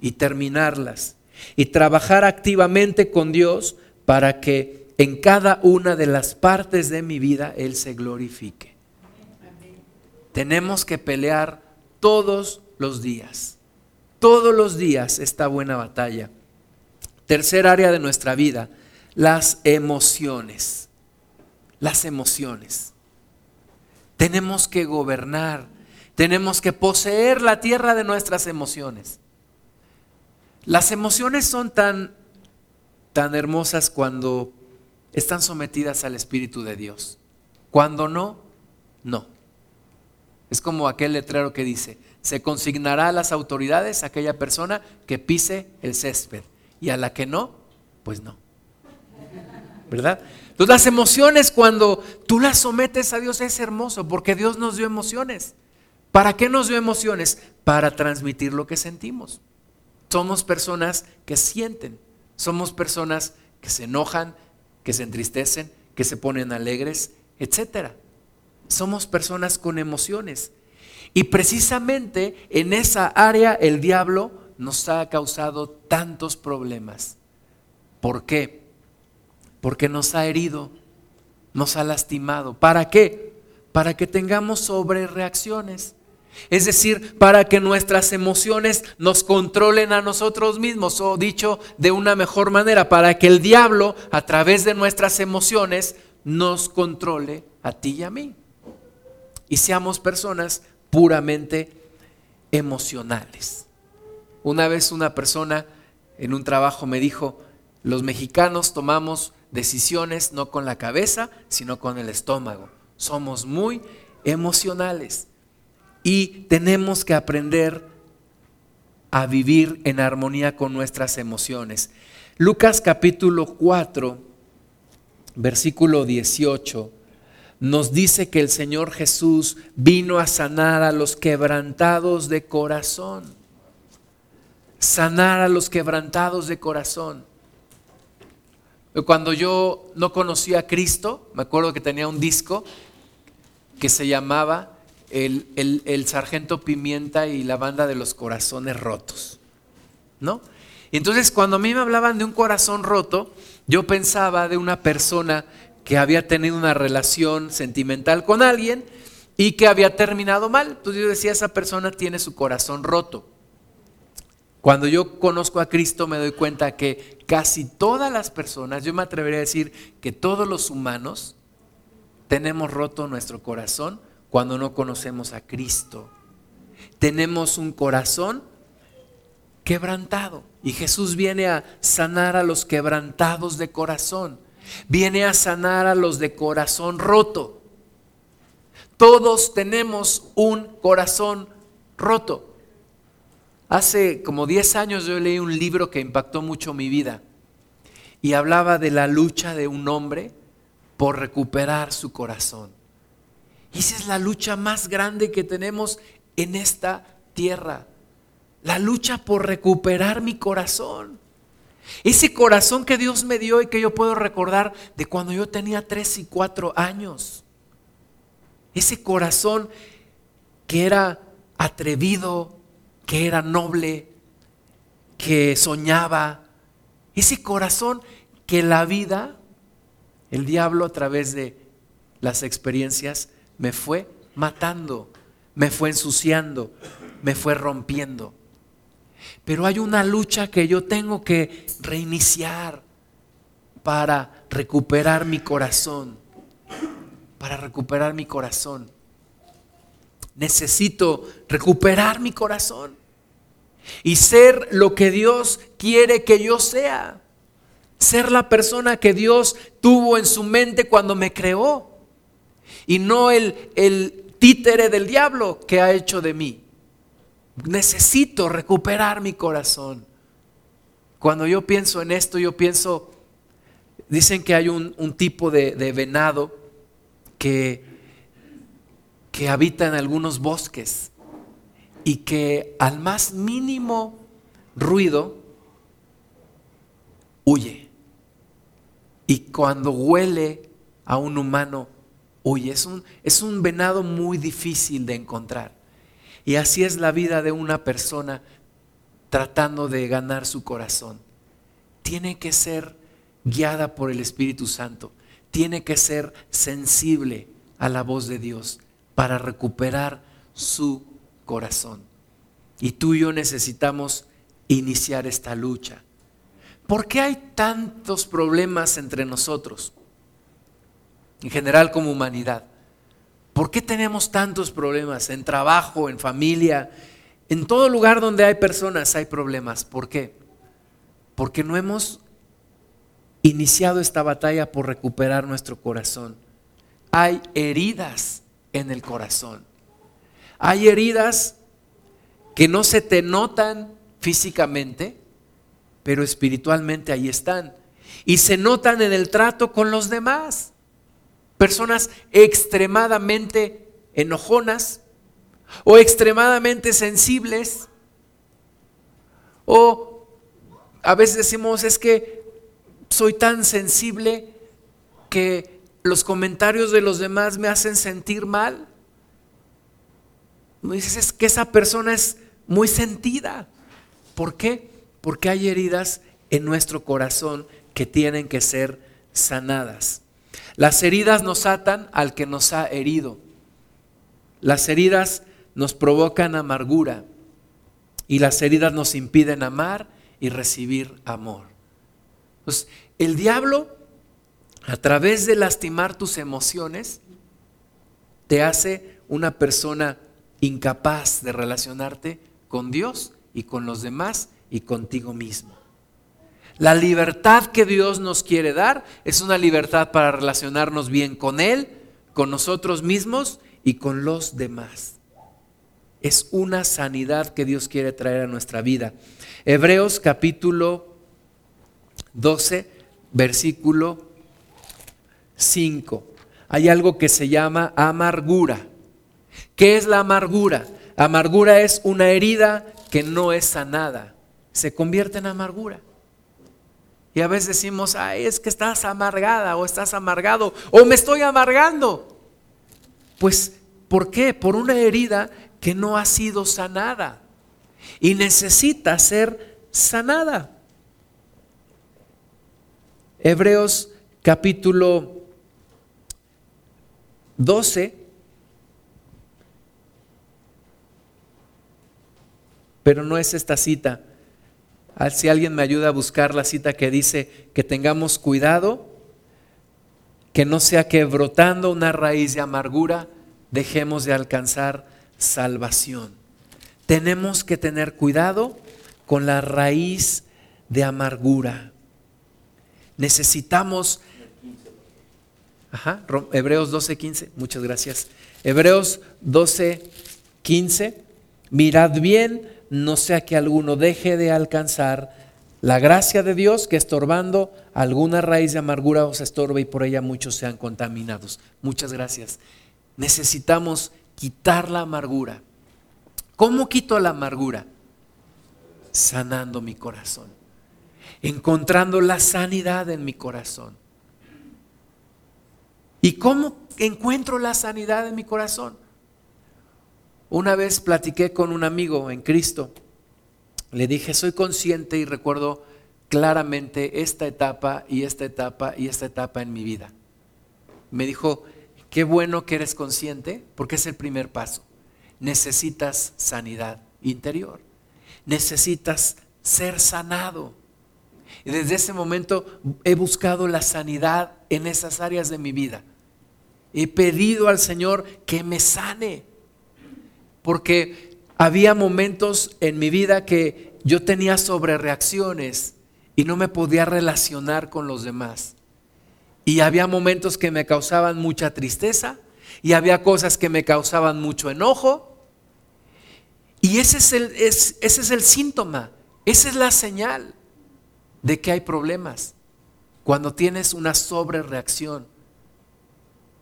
y terminarlas. Y trabajar activamente con Dios para que en cada una de las partes de mi vida Él se glorifique. Tenemos que pelear todos los días. Todos los días esta buena batalla. Tercer área de nuestra vida, las emociones. Las emociones. Tenemos que gobernar, tenemos que poseer la tierra de nuestras emociones. Las emociones son tan, tan hermosas cuando están sometidas al Espíritu de Dios. Cuando no, no. Es como aquel letrero que dice, se consignará a las autoridades aquella persona que pise el césped y a la que no, pues no. ¿Verdad? Entonces las emociones cuando tú las sometes a Dios es hermoso porque Dios nos dio emociones. ¿Para qué nos dio emociones? Para transmitir lo que sentimos. Somos personas que sienten, somos personas que se enojan, que se entristecen, que se ponen alegres, etcétera. Somos personas con emociones. Y precisamente en esa área el diablo nos ha causado tantos problemas. ¿Por qué? Porque nos ha herido, nos ha lastimado. ¿Para qué? Para que tengamos sobrereacciones. Es decir, para que nuestras emociones nos controlen a nosotros mismos, o dicho de una mejor manera, para que el diablo a través de nuestras emociones nos controle a ti y a mí y seamos personas puramente emocionales. Una vez una persona en un trabajo me dijo, los mexicanos tomamos decisiones no con la cabeza, sino con el estómago. Somos muy emocionales y tenemos que aprender a vivir en armonía con nuestras emociones. Lucas capítulo 4, versículo 18 nos dice que el Señor Jesús vino a sanar a los quebrantados de corazón. Sanar a los quebrantados de corazón. Cuando yo no conocía a Cristo, me acuerdo que tenía un disco que se llamaba el, el, Sargento Pimienta y la banda de los corazones rotos. ¿No? entonces cuando a mí me hablaban de un corazón roto, yo pensaba de una persona que había tenido una relación sentimental con alguien y que había terminado mal. Entonces yo decía, esa persona tiene su corazón roto. Cuando yo conozco a Cristo me doy cuenta que casi todas las personas, yo me atrevería a decir que todos los humanos tenemos roto nuestro corazón cuando no conocemos a Cristo. Tenemos un corazón quebrantado y Jesús viene a sanar a los quebrantados de corazón. Viene a sanar a los de corazón roto. Todos tenemos un corazón roto. Hace como 10 años yo leí un libro que impactó mucho mi vida y hablaba de la lucha de un hombre por recuperar su corazón. Esa es la lucha más grande que tenemos en esta tierra. La lucha por recuperar mi corazón. Ese corazón que Dios me dio y que yo puedo recordar de cuando yo tenía tres y cuatro años. Ese corazón que era atrevido, que era noble, que soñaba. Ese corazón que la vida, el diablo a través de las experiencias, me fue matando, me fue ensuciando, me fue rompiendo. Pero hay una lucha que yo tengo que reiniciar para recuperar mi corazón, para recuperar mi corazón. Necesito recuperar mi corazón y ser lo que Dios quiere que yo sea. Ser la persona que Dios tuvo en su mente cuando me creó. Y no el, el títere del diablo que ha hecho de mí necesito recuperar mi corazón. Cuando yo pienso en esto, yo pienso, dicen que hay un, tipo de, venado que, que habita en algunos bosques y que al más mínimo ruido huye. Y cuando huele a un humano, huye. Es un, es un venado muy difícil de encontrar. Y así es la vida de una persona tratando de ganar su corazón. Tiene que ser guiada por el Espíritu Santo. Tiene que ser sensible a la voz de Dios para recuperar su corazón. Y tú y yo necesitamos iniciar esta lucha. ¿Por qué hay tantos problemas entre nosotros? En general como humanidad. ¿Por qué tenemos tantos problemas en trabajo, en familia? En todo lugar donde hay personas hay problemas. ¿Por qué? Porque no hemos iniciado esta batalla por recuperar nuestro corazón. Hay heridas en el corazón. Hay heridas que no se te notan físicamente, pero espiritualmente ahí están. Y se notan en el trato con los demás personas extremadamente enojonas o extremadamente sensibles o a veces decimos es que soy tan sensible que los comentarios de los demás me hacen sentir mal. Dices es que esa persona es muy sentida. ¿Por qué? Porque hay heridas en nuestro corazón que tienen que ser sanadas. Las heridas nos atan al que nos ha herido. Las heridas nos provocan amargura y las heridas nos impiden amar y recibir amor. Pues, el diablo, a través de lastimar tus emociones, te hace una persona incapaz de relacionarte con Dios y con los demás y contigo mismo. La libertad que Dios nos quiere dar es una libertad para relacionarnos bien con Él, con nosotros mismos y con los demás. Es una sanidad que Dios quiere traer a nuestra vida. Hebreos capítulo 12, versículo 5. Hay algo que se llama amargura. ¿Qué es la amargura? Amargura es una herida que no es sanada. Se convierte en amargura. Y a veces decimos, ay, es que estás amargada o estás amargado o me estoy amargando. Pues, ¿por qué? Por una herida que no ha sido sanada y necesita ser sanada. Hebreos capítulo 12, pero no es esta cita. Si alguien me ayuda a buscar la cita que dice que tengamos cuidado, que no sea que brotando una raíz de amargura dejemos de alcanzar salvación. Tenemos que tener cuidado con la raíz de amargura. Necesitamos... Ajá, Hebreos 12, 15, muchas gracias. Hebreos 12, 15, mirad bien, no sea que alguno deje de alcanzar la gracia de Dios que estorbando alguna raíz de amargura os estorbe y por ella muchos sean contaminados. Muchas gracias. Necesitamos quitar la amargura. ¿Cómo quito la amargura? Sanando mi corazón encontrando la sanidad en mi corazón. ¿Y cómo encuentro la sanidad en mi corazón? Una vez platiqué con un amigo en Cristo. Le dije, soy consciente y recuerdo claramente esta etapa y esta etapa y esta etapa en mi vida. Me dijo, qué bueno que eres consciente porque es el primer paso. Necesitas sanidad interior. Necesitas ser sanado. Y desde ese momento he buscado la sanidad en esas áreas de mi vida. He pedido al Señor que me sane. Porque había momentos en mi vida que yo tenía sobrereacciones y no me podía relacionar con los demás. Y había momentos que me causaban mucha tristeza y había cosas que me causaban mucho enojo. Y ese es el, ese es el síntoma, esa es la señal de que hay problemas. Cuando tienes una sobrereacción.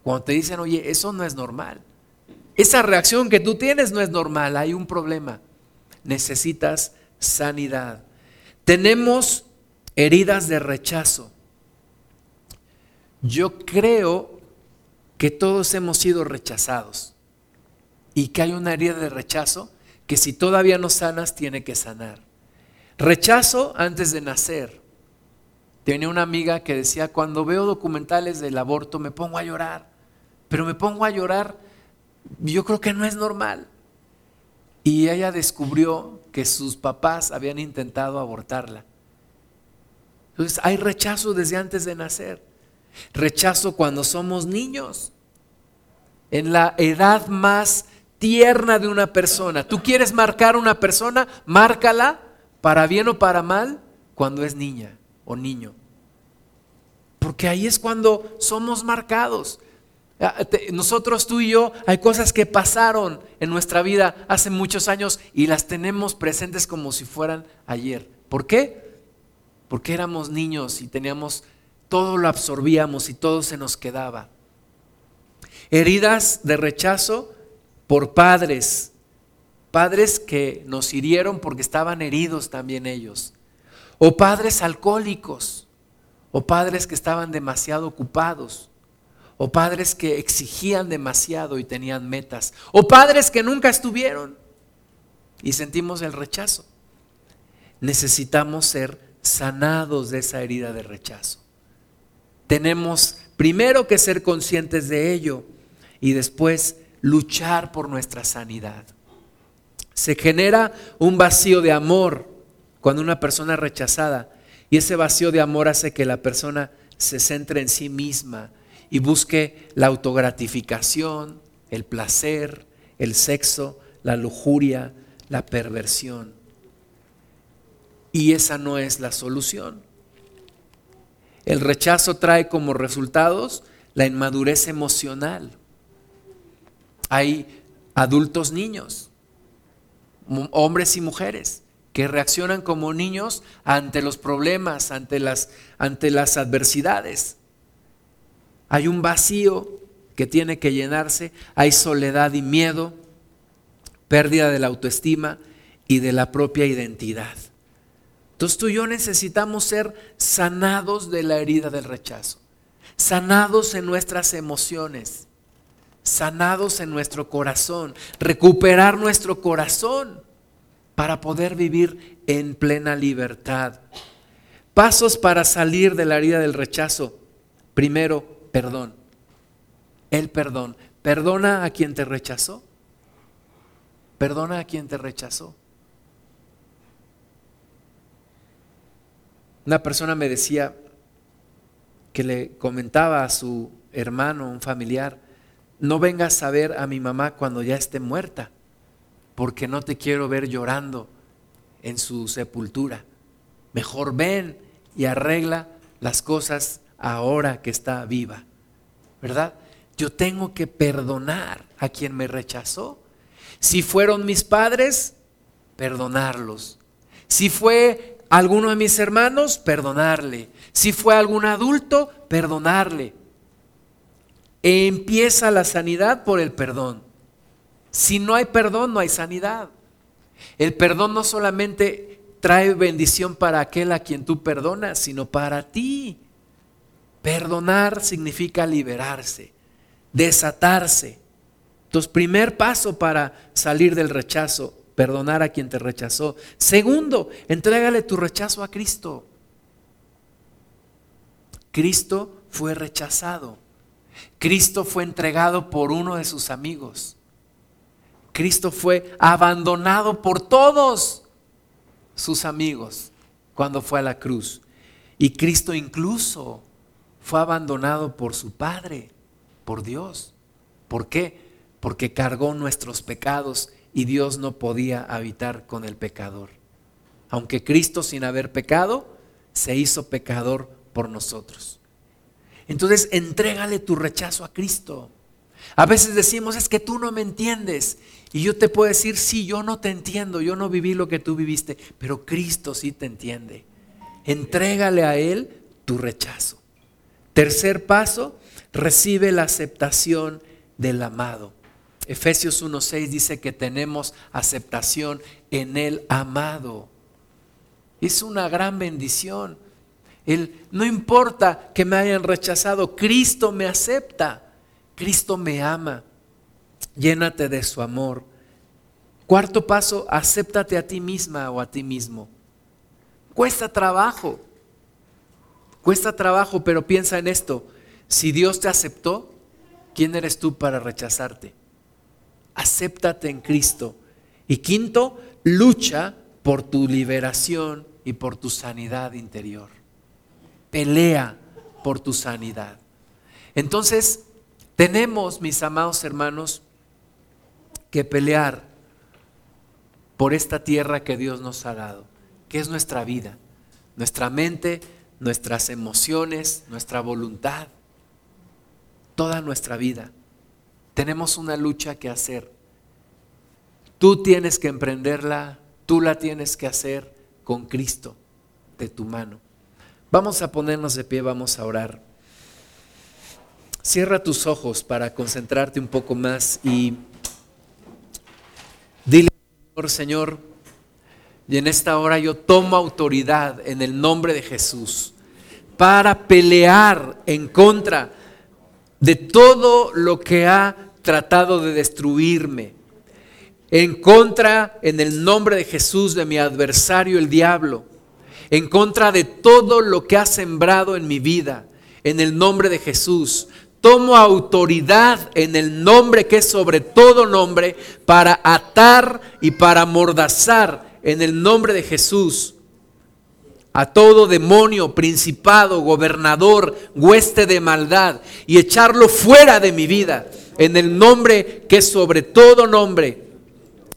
Cuando te dicen, oye, eso no es normal. Esa reacción que tú tienes no es normal, hay un problema. Necesitas sanidad. Tenemos heridas de rechazo. Yo creo que todos hemos sido rechazados y que hay una herida de rechazo que si todavía no sanas tiene que sanar. Rechazo antes de nacer. Tenía una amiga que decía, cuando veo documentales del aborto me pongo a llorar, pero me pongo a llorar, yo creo que no es normal. Y ella descubrió que sus papás habían intentado abortarla. Entonces hay rechazo desde antes de nacer. Rechazo cuando somos niños. En la edad más tierna de una persona. Tú quieres marcar una persona, márcala para bien o para mal, cuando es niña o niño. Porque ahí es cuando somos marcados. Ah, nosotros, tú y yo, hay cosas que pasaron en nuestra vida hace muchos años y las tenemos presentes como si fueran ayer. ¿Por qué? Porque éramos niños y teníamos, todo lo absorbíamos y todo se nos quedaba. Heridas de rechazo por padres, padres que nos hirieron porque estaban heridos también ellos, o padres alcohólicos, o padres que estaban demasiado ocupados, o padres que exigían demasiado y tenían metas, o padres que nunca estuvieron y sentimos el rechazo. Necesitamos ser sanados de esa herida de rechazo. Tenemos primero que ser conscientes de ello y después luchar por nuestra sanidad. Se genera un vacío de amor cuando una persona es rechazada y ese vacío de amor hace que la persona se centre en sí misma y busque la autogratificación, el placer, el sexo, la lujuria, la perversión. Y esa no es la solución. El rechazo trae como resultados la inmadurez emocional. Hay adultos niños hombres y mujeres que reaccionan como niños ante los problemas, ante las, ante las adversidades. Hay un vacío que tiene que llenarse, hay soledad y miedo, pérdida de la autoestima y de la propia identidad. Entonces tú y yo necesitamos ser sanados de la herida del rechazo, sanados en nuestras emociones, sanados en nuestro corazón, recuperar nuestro corazón para poder vivir en plena libertad. Pasos para salir de la herida del rechazo. Primero, perdón. El perdón. Perdona a quien te rechazó. Perdona a quien te rechazó. Una persona me decía que le comentaba a su hermano, un familiar, no vengas a ver a mi mamá cuando ya esté muerta, porque no te quiero ver llorando en su sepultura. Mejor ven y arregla las cosas ahora que está viva. ¿Verdad? Yo tengo que perdonar a quien me rechazó. Si fueron mis padres, perdonarlos. Si fue alguno de mis hermanos, perdonarle. Si fue algún adulto, perdonarle. empieza la sanidad por el perdón. Si no hay perdón, no hay sanidad. El perdón no solamente trae bendición para aquel a quien tú perdonas, sino para ti. Perdonar significa liberarse, desatarse. Entonces, primer paso para salir del rechazo, perdonar a quien te rechazó. Segundo, entrégale tu rechazo a Cristo. Cristo fue rechazado. Cristo fue entregado por uno de sus amigos. Cristo fue abandonado por todos sus amigos cuando fue a la cruz. Y Cristo incluso fue abandonado por su Padre, por Dios. ¿Por qué? Porque cargó nuestros pecados y Dios no podía habitar con el pecador. Aunque Cristo sin haber pecado, se hizo pecador por nosotros. Entonces, entrégale tu rechazo a Cristo. A veces decimos, es que tú no me entiendes. Y yo te puedo decir, sí, yo no te entiendo, yo no viví lo que tú viviste, pero Cristo sí te entiende. Entrégale a Él tu rechazo. Tercer paso, recibe la aceptación del amado. Efesios 1.6 dice que tenemos aceptación en el amado. Es una gran bendición. El, no importa que me hayan rechazado, Cristo me acepta, Cristo me ama. Llénate de su amor. Cuarto paso, acéptate a ti misma o a ti mismo. Cuesta trabajo. Cuesta trabajo, pero piensa en esto. Si Dios te aceptó, ¿quién eres tú para rechazarte? Acéptate en Cristo. Y quinto, lucha por tu liberación y por tu sanidad interior. Pelea por tu sanidad. Entonces, tenemos, mis amados hermanos, que pelear por esta tierra que Dios nos ha dado, que es nuestra vida, nuestra mente, nuestras emociones, nuestra voluntad, toda nuestra vida. Tenemos una lucha que hacer. Tú tienes que emprenderla, tú la tienes que hacer con Cristo de tu mano. Vamos a ponernos de pie, vamos a orar. Cierra tus ojos para concentrarte un poco más y dile, Señor, Señor, y en esta hora yo tomo autoridad en el nombre de Jesús para pelear en contra de todo lo que ha tratado de destruirme. En contra, en el nombre de Jesús, de mi adversario el diablo. En contra de todo lo que ha sembrado en mi vida. En el nombre de Jesús. Tomo autoridad en el nombre que es sobre todo nombre para atar y para amordazar en el nombre de Jesús a todo demonio, principado, gobernador, hueste de maldad y echarlo fuera de mi vida en el nombre que sobre todo nombre,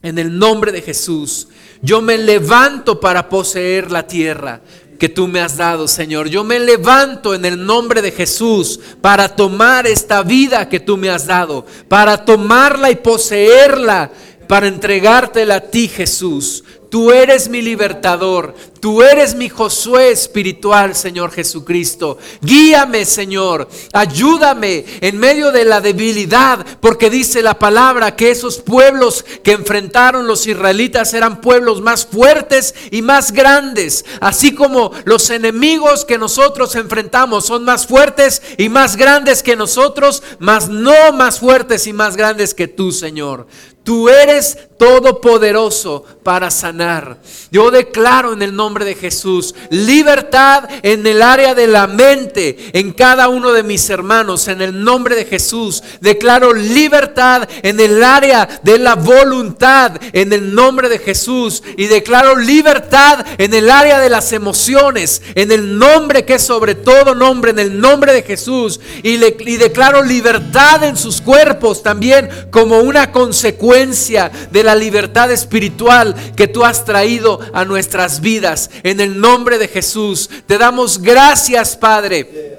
en el nombre de Jesús. Yo me levanto para poseer la tierra que tú me has dado, Señor. Yo me levanto en el nombre de Jesús para tomar esta vida que tú me has dado, para tomarla y poseerla, para entregártela a ti, Jesús. Tú eres mi libertador, tú eres mi Josué espiritual, Señor Jesucristo. Guíame, Señor, ayúdame en medio de la debilidad, porque dice la palabra que esos pueblos que enfrentaron los israelitas eran pueblos más fuertes y más grandes, así como los enemigos que nosotros enfrentamos son más fuertes y más grandes que nosotros, mas no más fuertes y más grandes que tú, Señor. Tú eres todopoderoso para sanar. Yo declaro en el nombre de Jesús. Libertad en el área de la mente, en cada uno de mis hermanos, en el nombre de Jesús. Declaro libertad en el área de la voluntad, en el nombre de Jesús. Y declaro libertad en el área de las emociones, en el nombre que es sobre todo nombre, en el nombre de Jesús. Y, le, y declaro libertad en sus cuerpos también como una consecuencia de la libertad espiritual que tú has traído a nuestras vidas. En el nombre de Jesús, te damos gracias, Padre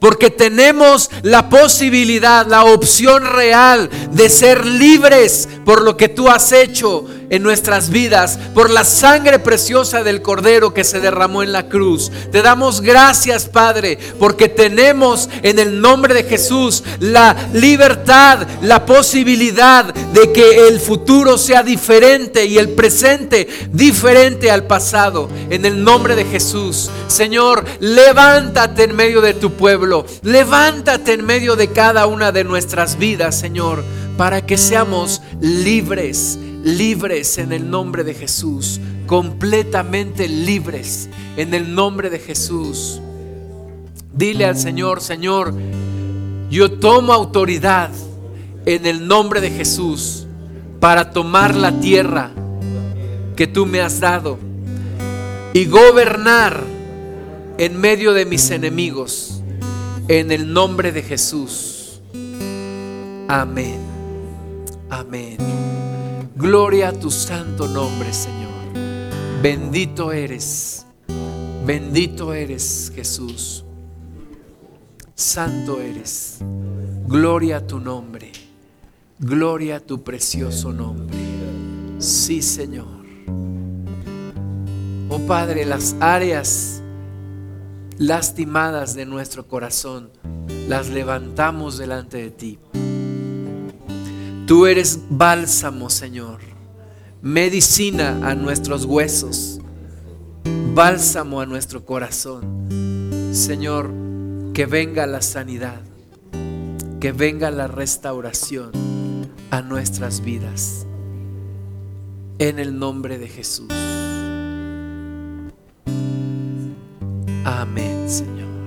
porque tenemos la posibilidad, la opción real de ser libres por lo que tú has hecho en nuestras vidas, por la sangre preciosa del Cordero que se derramó en la cruz. Te damos gracias, Padre, porque tenemos en el nombre de Jesús la libertad, la posibilidad de que el futuro sea diferente y el presente diferente al pasado. En el nombre de Jesús, Señor, levántate en medio de tu pueblo, levántate en medio de cada una de nuestras vidas, Señor, para que seamos libres libres en el nombre de Jesús, completamente libres en el nombre de Jesús. Dile al Señor, Señor, yo tomo autoridad en el nombre de Jesús para tomar la tierra que tú me has dado y gobernar en medio de mis enemigos en el nombre de Jesús. Amén. Amén. Gloria a tu santo nombre, Señor. Bendito eres. Bendito eres, Jesús. Santo eres. Gloria a tu nombre. Gloria a tu precioso nombre. Sí, Señor. Oh Padre, las áreas lastimadas de nuestro corazón las levantamos delante de ti. Tú eres bálsamo, Señor, medicina a nuestros huesos, bálsamo a nuestro corazón. Señor, que venga la sanidad, que venga la restauración a nuestras vidas. En el nombre de Jesús. Amén, Señor.